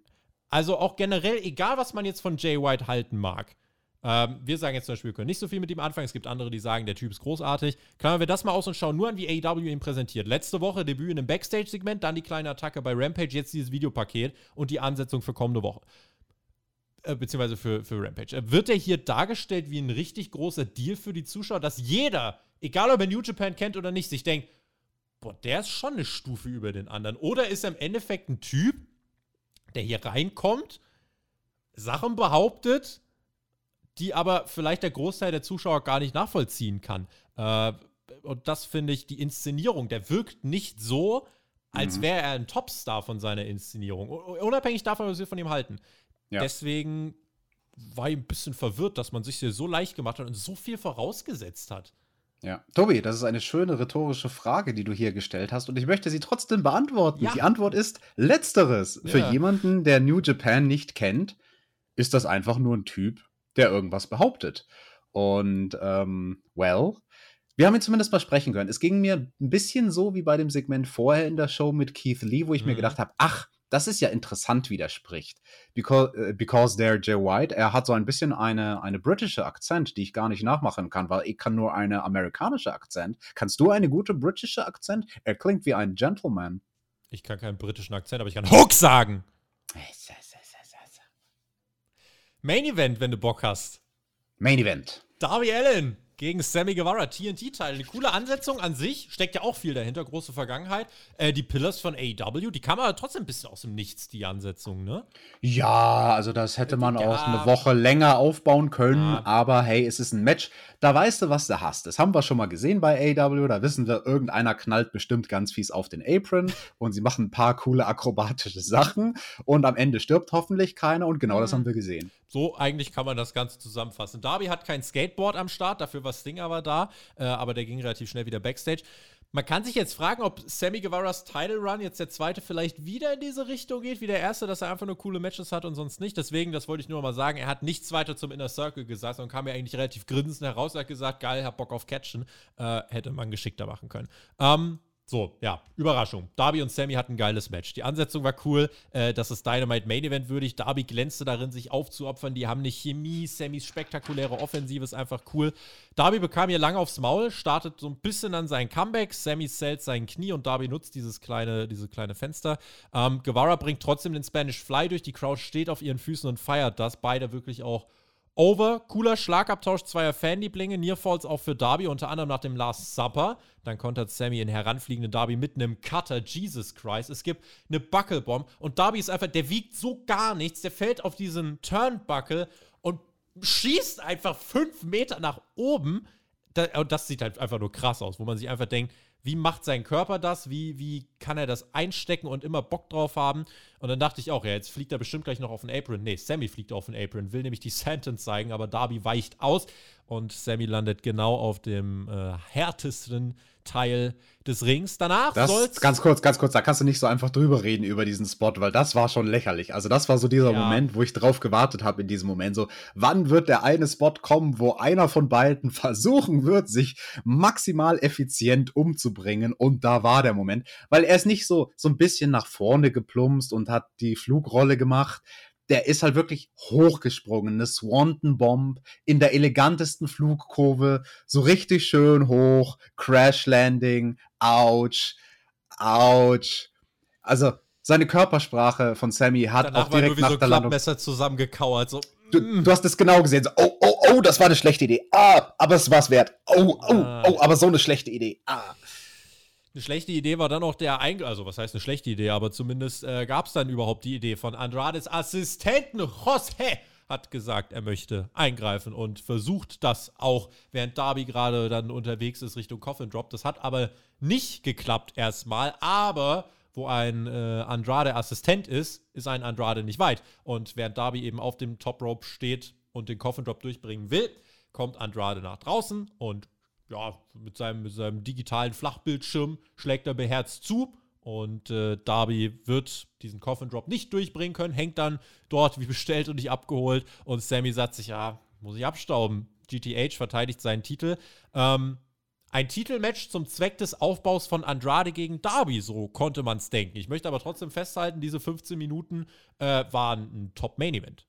Also auch generell, egal was man jetzt von Jay White halten mag, ähm, wir sagen jetzt zum Beispiel, wir können nicht so viel mit ihm anfangen. Es gibt andere, die sagen, der Typ ist großartig. Klammern wir das mal aus und schauen nur an, wie AEW ihn präsentiert. Letzte Woche Debüt in einem Backstage-Segment, dann die kleine Attacke bei Rampage, jetzt dieses Videopaket und die Ansetzung für kommende Woche. Äh, beziehungsweise für, für Rampage. Äh, wird er hier dargestellt wie ein richtig großer Deal für die Zuschauer, dass jeder, egal ob er New Japan kennt oder nicht, sich denkt, boah, der ist schon eine Stufe über den anderen. Oder ist er im Endeffekt ein Typ, der hier reinkommt, Sachen behauptet, die aber vielleicht der Großteil der Zuschauer gar nicht nachvollziehen kann. Äh, und das finde ich, die Inszenierung, der wirkt nicht so, als Mhm. wäre er ein Topstar von seiner Inszenierung. Unabhängig davon, was wir von ihm halten. Ja. Deswegen war ich ein bisschen verwirrt, dass man sich hier so leicht gemacht hat und so viel vorausgesetzt hat. Ja. Tobi, das ist eine schöne rhetorische Frage, die du hier gestellt hast und ich möchte sie trotzdem beantworten. Ja. Die Antwort ist letzteres. Für Ja. jemanden, der New Japan nicht kennt, ist das einfach nur ein Typ, der irgendwas behauptet. Und, ähm, well, wir haben ihn zumindest mal sprechen können. Es ging mir ein bisschen so wie bei dem Segment vorher in der Show mit Keith Lee, wo ich mir Mhm. gedacht habe, ach, das ist ja interessant, wie der spricht. Because, äh, because there Jay White, er hat so ein bisschen eine, eine britische Akzent, die ich gar nicht nachmachen kann, weil ich kann nur eine amerikanische Akzent. Kannst du eine gute britische Akzent? Er klingt wie ein Gentleman. Ich kann keinen britischen Akzent, aber ich kann Hook sagen. Main Event, wenn du Bock hast. Main Event. Darby Allen gegen Sammy Guevara, TNT-Teil. Eine coole Ansetzung an sich, steckt ja auch viel dahinter, große Vergangenheit. Äh, die Pillars von AEW, die kam aber trotzdem ein bisschen aus dem Nichts, die Ansetzung, ne? Ja, also das hätte man Ja. auch eine Woche länger aufbauen können, Ja. aber hey, es ist ein Match. Da weißt du, was du hast. Das haben wir schon mal gesehen bei AW. Da wissen wir, irgendeiner knallt bestimmt ganz fies auf den Apron und sie machen ein paar coole akrobatische Sachen und am Ende stirbt hoffentlich keiner und genau das Mhm. haben wir gesehen. So eigentlich kann man das Ganze zusammenfassen. Darby hat kein Skateboard am Start, dafür war Sting aber da, äh, aber der ging relativ schnell wieder backstage. Man kann sich jetzt fragen, ob Sammy Guevaras Title Run jetzt der zweite vielleicht wieder in diese Richtung geht, wie der erste, dass er einfach nur coole Matches hat und sonst nicht. Deswegen, das wollte ich nur mal sagen, er hat nichts weiter zum Inner Circle gesagt und kam ja eigentlich relativ grinsend heraus, er hat gesagt, geil, hab Bock auf Catchen. Äh, hätte man geschickter machen können. Ähm, so, ja, Überraschung. Darby und Sammy hatten ein geiles Match. Die Ansetzung war cool. Äh, das ist Dynamite Main Event würdig. Darby glänzte darin, sich aufzuopfern. Die haben eine Chemie. Sammys spektakuläre Offensive ist einfach cool. Darby bekam hier lange aufs Maul, startet so ein bisschen an sein Comeback. Sammy zählt sein Knie und Darby nutzt dieses kleine, diese kleine Fenster. Ähm, Guevara bringt trotzdem den Spanish Fly durch. Die Crowd steht auf ihren Füßen und feiert das. Beide wirklich auch Over, cooler Schlagabtausch zweier Fanlieblinge, Nearfalls auch für Darby, unter anderem nach dem Last Supper. Dann kontert Sammy in heranfliegenden Darby mit einem Cutter, Jesus Christ. Es gibt eine Buckelbomb und Darby ist einfach, der wiegt so gar nichts, der fällt auf diesen Turnbuckle und schießt einfach fünf Meter nach oben. Da, und das sieht halt einfach nur krass aus, wo man sich einfach denkt, wie macht sein Körper das? Wie, wie kann er das einstecken und immer Bock drauf haben? Und dann dachte ich auch, ja, jetzt fliegt er bestimmt gleich noch auf den Apron. Nee, Sammy fliegt auf den Apron, will nämlich die Sentence zeigen, aber Darby weicht aus und Sammy landet genau auf dem äh, härtesten Teil des Rings. Danach Das, soll's. ganz kurz, ganz kurz, da kannst du nicht so einfach drüber reden über diesen Spot, weil das war schon lächerlich. Also das war so dieser Ja. Moment, wo ich drauf gewartet habe in diesem Moment. So, wann wird der eine Spot kommen, wo einer von beiden versuchen wird, sich maximal effizient umzubringen? Und da war der Moment, weil er ist nicht so, so ein bisschen nach vorne geplumpst und hat die Flugrolle gemacht. Der ist halt wirklich hochgesprungen, eine Swanton Bomb in der elegantesten Flugkurve, so richtig schön hoch, Crash Landing, ouch, ouch. Also seine Körpersprache von Sammy hat Danach auch war direkt nach so der Landung. Klappmesser zusammengekauert. So, Du, du hast es genau gesehen. So, oh, oh, oh, das war eine schlechte Idee. Ah, aber es war's wert. Oh, oh, Ah. oh, aber so eine schlechte Idee. Ah. Eine schlechte Idee war dann auch der Eing also was heißt eine schlechte Idee, aber zumindest äh, gab es dann überhaupt die Idee von Andrades Assistenten José hat gesagt, er möchte eingreifen und versucht das auch, während Darby gerade dann unterwegs ist Richtung Coffin Drop. Das hat aber nicht geklappt erstmal, aber wo ein äh, Andrade Assistent ist, ist ein Andrade nicht weit. Und während Darby eben auf dem Top Rope steht und den Coffin Drop durchbringen will, kommt Andrade nach draußen und ja, mit seinem, mit seinem digitalen Flachbildschirm schlägt er beherzt zu. Und äh, Darby wird diesen Coffin Drop nicht durchbringen können, hängt dann dort wie bestellt und nicht abgeholt. Und Sammy sagt sich, ja, muss ich abstauben. GTH verteidigt seinen Titel. Ähm, ein Titelmatch zum Zweck des Aufbaus von Andrade gegen Darby, so konnte man es denken. Ich möchte aber trotzdem festhalten, diese 15 Minuten äh, waren ein Top-Main-Event.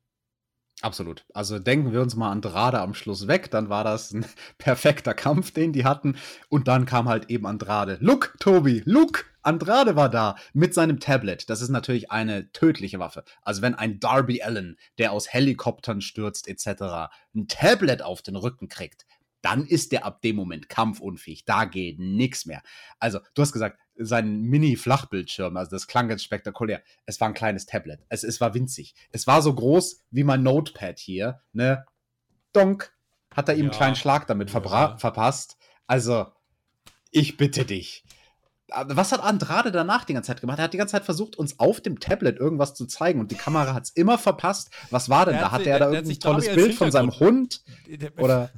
Absolut. Also denken wir uns mal Andrade am Schluss weg, dann war das ein perfekter Kampf, den die hatten. Und dann kam halt eben Andrade. Look, Tobi, look! Andrade war da mit seinem Tablet. Das ist natürlich eine tödliche Waffe. Also wenn ein Darby Allen, der aus Helikoptern stürzt etc., ein Tablet auf den Rücken kriegt, dann ist der ab dem Moment kampfunfähig. Da geht nichts mehr. Also, du hast gesagt, sein Mini-Flachbildschirm, also das klang jetzt spektakulär. Es war ein kleines Tablet. Es, es war winzig. Es war so groß wie mein Notepad hier, ne? Donk. Hat er ihm einen Ja. kleinen Schlag damit Ja. verpasst. Also, Ich bitte dich. Was hat Andrade danach die ganze Zeit gemacht? Er hat die ganze Zeit versucht, uns auf dem Tablet irgendwas zu zeigen und die Kamera hat es immer verpasst. Was war denn da? Hat er da irgendein tolles Bild von seinem Hund? Oder?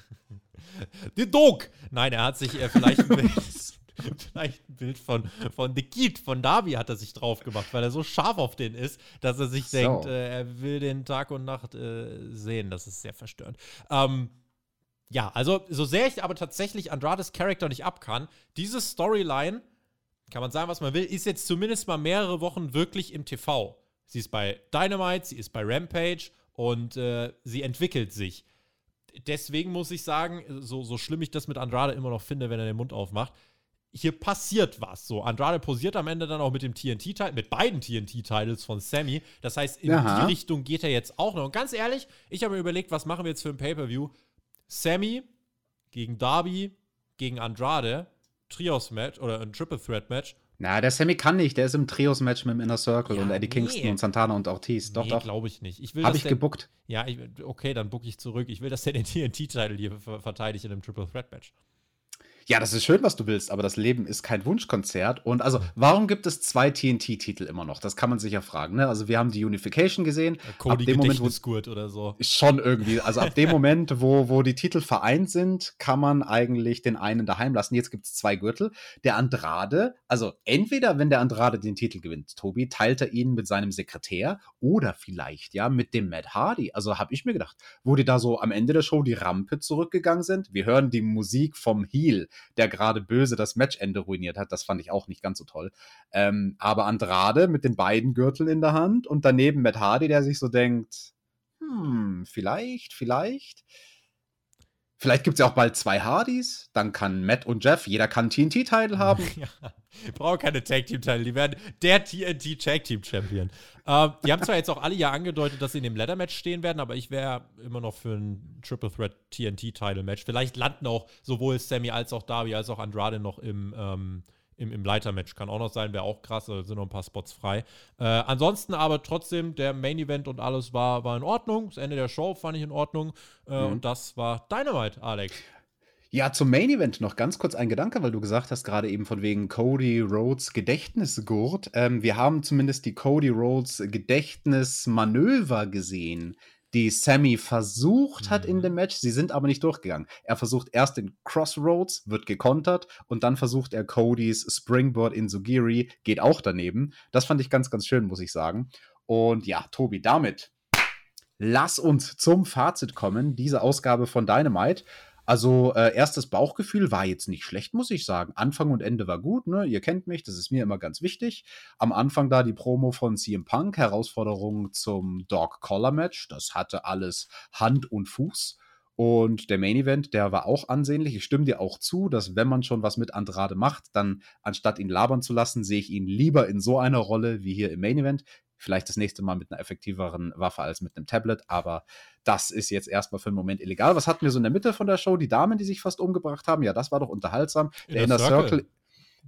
The Dog! Nein, er hat sich äh, vielleicht vielleicht ein Bild von, von The Kid, von Darby hat er sich drauf gemacht, weil er so scharf auf den ist, dass er sich so. denkt, äh, er will den Tag und Nacht äh, sehen. Das ist sehr verstörend. Ähm, ja, also so sehr ich aber tatsächlich Andrades Charakter nicht ab kann, diese Storyline, kann man sagen, was man will, ist jetzt zumindest mal mehrere Wochen wirklich im TV. Sie ist bei Dynamite, sie ist bei Rampage und äh, sie entwickelt sich deswegen muss ich sagen, so, so schlimm ich das mit Andrade immer noch finde, wenn er den Mund aufmacht, hier passiert was. So, Andrade posiert am Ende dann auch mit dem TNT-Teil, mit beiden TNT-Titles von Sammy. Das heißt, in Aha. die Richtung geht er jetzt auch noch. Und ganz ehrlich, ich habe mir überlegt, was machen wir jetzt für ein Pay-Per-View? Sammy gegen Darby gegen Andrade, Trios-Match oder ein Triple-Threat-Match na, der Sammy kann nicht. Der ist im Trios-Match mit dem Inner Circle ja, und Eddie Kingston und Santana und Ortiz. Doch, nee, doch. glaube ich nicht. Ich Habe ich der, gebuckt. Ja, ich, okay, dann bucke ich zurück. Ich will, dass der den TNT-Titel hier verteidigt in einem Triple Threat Match. Ja, das ist schön, was du willst, aber das Leben ist kein Wunschkonzert. Und also, warum gibt es zwei TNT-Titel immer noch? Das kann man sich ja fragen. Ne? Also, wir haben die Unification gesehen. Ja, Cody ab dem Moment, wo, oder so. Schon irgendwie. Also, ab dem Moment, wo, wo die Titel vereint sind, kann man eigentlich den einen daheim lassen. Jetzt gibt es zwei Gürtel. Der Andrade, also entweder, wenn der Andrade den Titel gewinnt, Tobi, teilt er ihn mit seinem Sekretär oder vielleicht ja mit dem Matt Hardy. Also, habe ich mir gedacht, wo die da so am Ende der Show die Rampe zurückgegangen sind. Wir hören die Musik vom Heel der gerade böse das Matchende ruiniert hat. Das fand ich auch nicht ganz so toll. Ähm, aber Andrade mit den beiden Gürteln in der Hand und daneben Matt Hardy, der sich so denkt, hm, vielleicht, vielleicht. Vielleicht gibt es ja auch bald zwei Hardys. Dann kann Matt und Jeff, jeder kann TNT-Title haben. ja, brauchen keine Tag-Team-Title. Die werden der TNT-Tag-Team-Champion. äh, die haben zwar jetzt auch alle ja angedeutet, dass sie in dem Ladder-Match stehen werden, aber ich wäre immer noch für ein Triple Threat TNT-Title-Match. Vielleicht landen auch sowohl Sammy als auch Darby als auch Andrade noch im. Ähm, im, im Leitermatch. Kann auch noch sein, wäre auch krass, da sind noch ein paar Spots frei. Äh, ansonsten aber trotzdem, der Main Event und alles war, war in Ordnung. Das Ende der Show fand ich in Ordnung. Äh, mhm. Und das war Dynamite, Alex. Ja, zum Main Event noch ganz kurz ein Gedanke, weil du gesagt hast, gerade eben von wegen Cody Rhodes Gedächtnisgurt. Ähm, wir haben zumindest die Cody Rhodes Gedächtnismanöver gesehen die Sammy versucht hat mhm. in dem Match. Sie sind aber nicht durchgegangen. Er versucht erst den Crossroads, wird gekontert und dann versucht er Codys Springboard in Sugiri, geht auch daneben. Das fand ich ganz, ganz schön, muss ich sagen. Und ja, Tobi, damit lass uns zum Fazit kommen. Diese Ausgabe von Dynamite. Also äh, erstes Bauchgefühl war jetzt nicht schlecht, muss ich sagen. Anfang und Ende war gut, ne? Ihr kennt mich, das ist mir immer ganz wichtig. Am Anfang da die Promo von CM Punk, Herausforderung zum Dog Collar Match. Das hatte alles Hand und Fuß. Und der Main Event, der war auch ansehnlich. Ich stimme dir auch zu, dass wenn man schon was mit Andrade macht, dann anstatt ihn labern zu lassen, sehe ich ihn lieber in so einer Rolle wie hier im Main Event. Vielleicht das nächste Mal mit einer effektiveren Waffe als mit einem Tablet, aber das ist jetzt erstmal für den Moment illegal. Was hatten wir so in der Mitte von der Show? Die Damen, die sich fast umgebracht haben. Ja, das war doch unterhaltsam. In der Inner Circle. Circle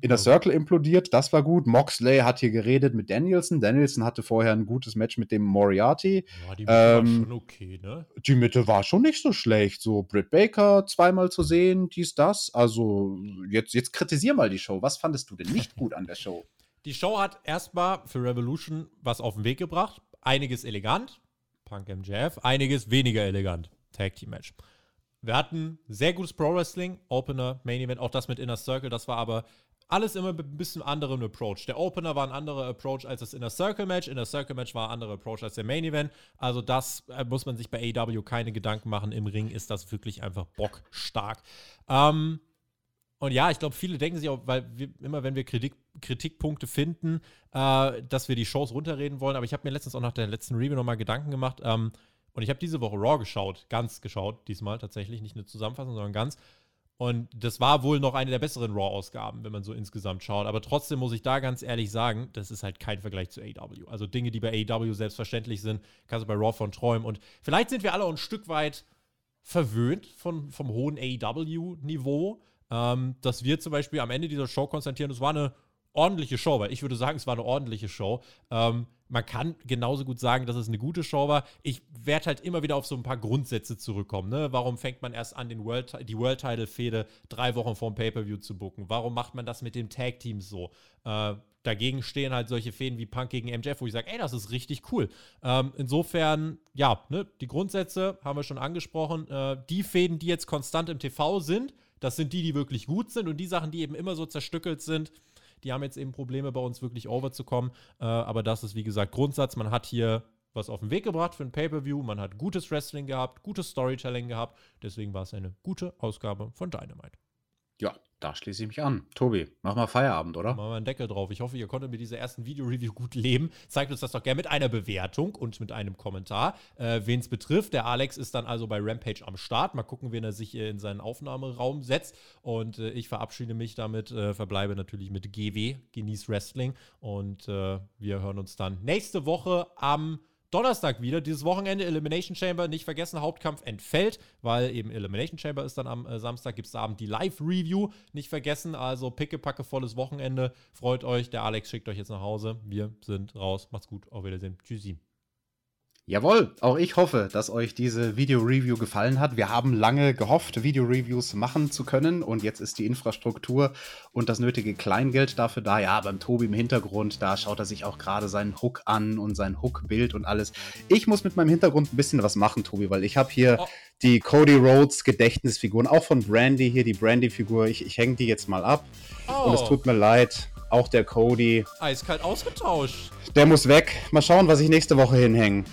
in der Circle implodiert, das war gut. Moxley hat hier geredet mit Danielson. Danielson hatte vorher ein gutes Match mit dem Moriarty. Ja, die Mitte ähm, war schon okay, ne? Die Mitte war schon nicht so schlecht. So Britt Baker zweimal zu sehen, dies, das. Also jetzt, jetzt kritisier mal die Show. Was fandest du denn nicht gut an der Show? Die Show hat erstmal für Revolution was auf den Weg gebracht. Einiges elegant, Punk MJF, einiges weniger elegant, Tag Team Match. Wir hatten sehr gutes Pro Wrestling, Opener, Main Event, auch das mit Inner Circle, das war aber alles immer mit ein bisschen anderem Approach. Der Opener war ein anderer Approach als das Inner Circle Match. Inner Circle Match war ein anderer Approach als der Main Event. Also das äh, muss man sich bei AEW keine Gedanken machen. Im Ring ist das wirklich einfach bockstark. Ähm, und ja, ich glaube, viele denken sich auch, weil wir, immer wenn wir Kritik, Kritikpunkte finden, äh, dass wir die Shows runterreden wollen. Aber ich habe mir letztens auch nach der letzten Review nochmal Gedanken gemacht. Ähm, und ich habe diese Woche Raw geschaut, ganz geschaut, diesmal tatsächlich, nicht eine Zusammenfassung, sondern ganz. Und das war wohl noch eine der besseren Raw-Ausgaben, wenn man so insgesamt schaut. Aber trotzdem muss ich da ganz ehrlich sagen, das ist halt kein Vergleich zu AW. Also Dinge, die bei AW selbstverständlich sind, kannst du bei Raw von träumen. Und vielleicht sind wir alle auch ein Stück weit verwöhnt von, vom hohen AW-Niveau ähm, dass wir zum Beispiel am Ende dieser Show konstatieren, es war eine ordentliche Show, weil ich würde sagen, es war eine ordentliche Show. Ähm, man kann genauso gut sagen, dass es eine gute Show war. Ich werde halt immer wieder auf so ein paar Grundsätze zurückkommen. Ne? Warum fängt man erst an, den World, die World Title-Fehde drei Wochen vor dem Pay-Per-View zu bucken? Warum macht man das mit dem Tag-Team so? Äh, dagegen stehen halt solche Fäden wie Punk gegen MJF, wo ich sage, ey, das ist richtig cool. Ähm, insofern, ja, ne, die Grundsätze haben wir schon angesprochen. Äh, die Fäden, die jetzt konstant im TV sind, das sind die, die wirklich gut sind und die Sachen, die eben immer so zerstückelt sind, die haben jetzt eben Probleme bei uns wirklich overzukommen. Äh, aber das ist, wie gesagt, Grundsatz. Man hat hier was auf den Weg gebracht für ein Pay-Per-View. Man hat gutes Wrestling gehabt, gutes Storytelling gehabt. Deswegen war es eine gute Ausgabe von Dynamite. Ja, da schließe ich mich an. Tobi, mach mal Feierabend, oder? Machen wir einen Deckel drauf. Ich hoffe, ihr konntet mit dieser ersten Video-Review gut leben. Zeigt uns das doch gerne mit einer Bewertung und mit einem Kommentar, äh, wen es betrifft. Der Alex ist dann also bei Rampage am Start. Mal gucken, wen er sich in seinen Aufnahmeraum setzt. Und äh, ich verabschiede mich damit, äh, verbleibe natürlich mit GW, Genieß Wrestling. Und äh, wir hören uns dann nächste Woche am Donnerstag wieder. Dieses Wochenende Elimination Chamber. Nicht vergessen, Hauptkampf entfällt, weil eben Elimination Chamber ist dann am äh, Samstag. Gibt es Abend die Live-Review. Nicht vergessen, also pickepacke volles Wochenende. Freut euch. Der Alex schickt euch jetzt nach Hause. Wir sind raus. Macht's gut. Auf Wiedersehen. Tschüssi. Jawohl, auch ich hoffe, dass euch diese Video-Review gefallen hat. Wir haben lange gehofft, Video-Reviews machen zu können und jetzt ist die Infrastruktur und das nötige Kleingeld dafür da. Ja, beim Tobi im Hintergrund, da schaut er sich auch gerade seinen Hook an und sein Hook-Bild und alles. Ich muss mit meinem Hintergrund ein bisschen was machen, Tobi, weil ich habe hier oh. die Cody Rhodes Gedächtnisfiguren, auch von Brandy hier, die Brandy-Figur. Ich, ich hänge die jetzt mal ab oh. und es tut mir leid. Auch der Cody. Eiskalt ausgetauscht. Der muss weg. Mal schauen, was ich nächste Woche hinhänge.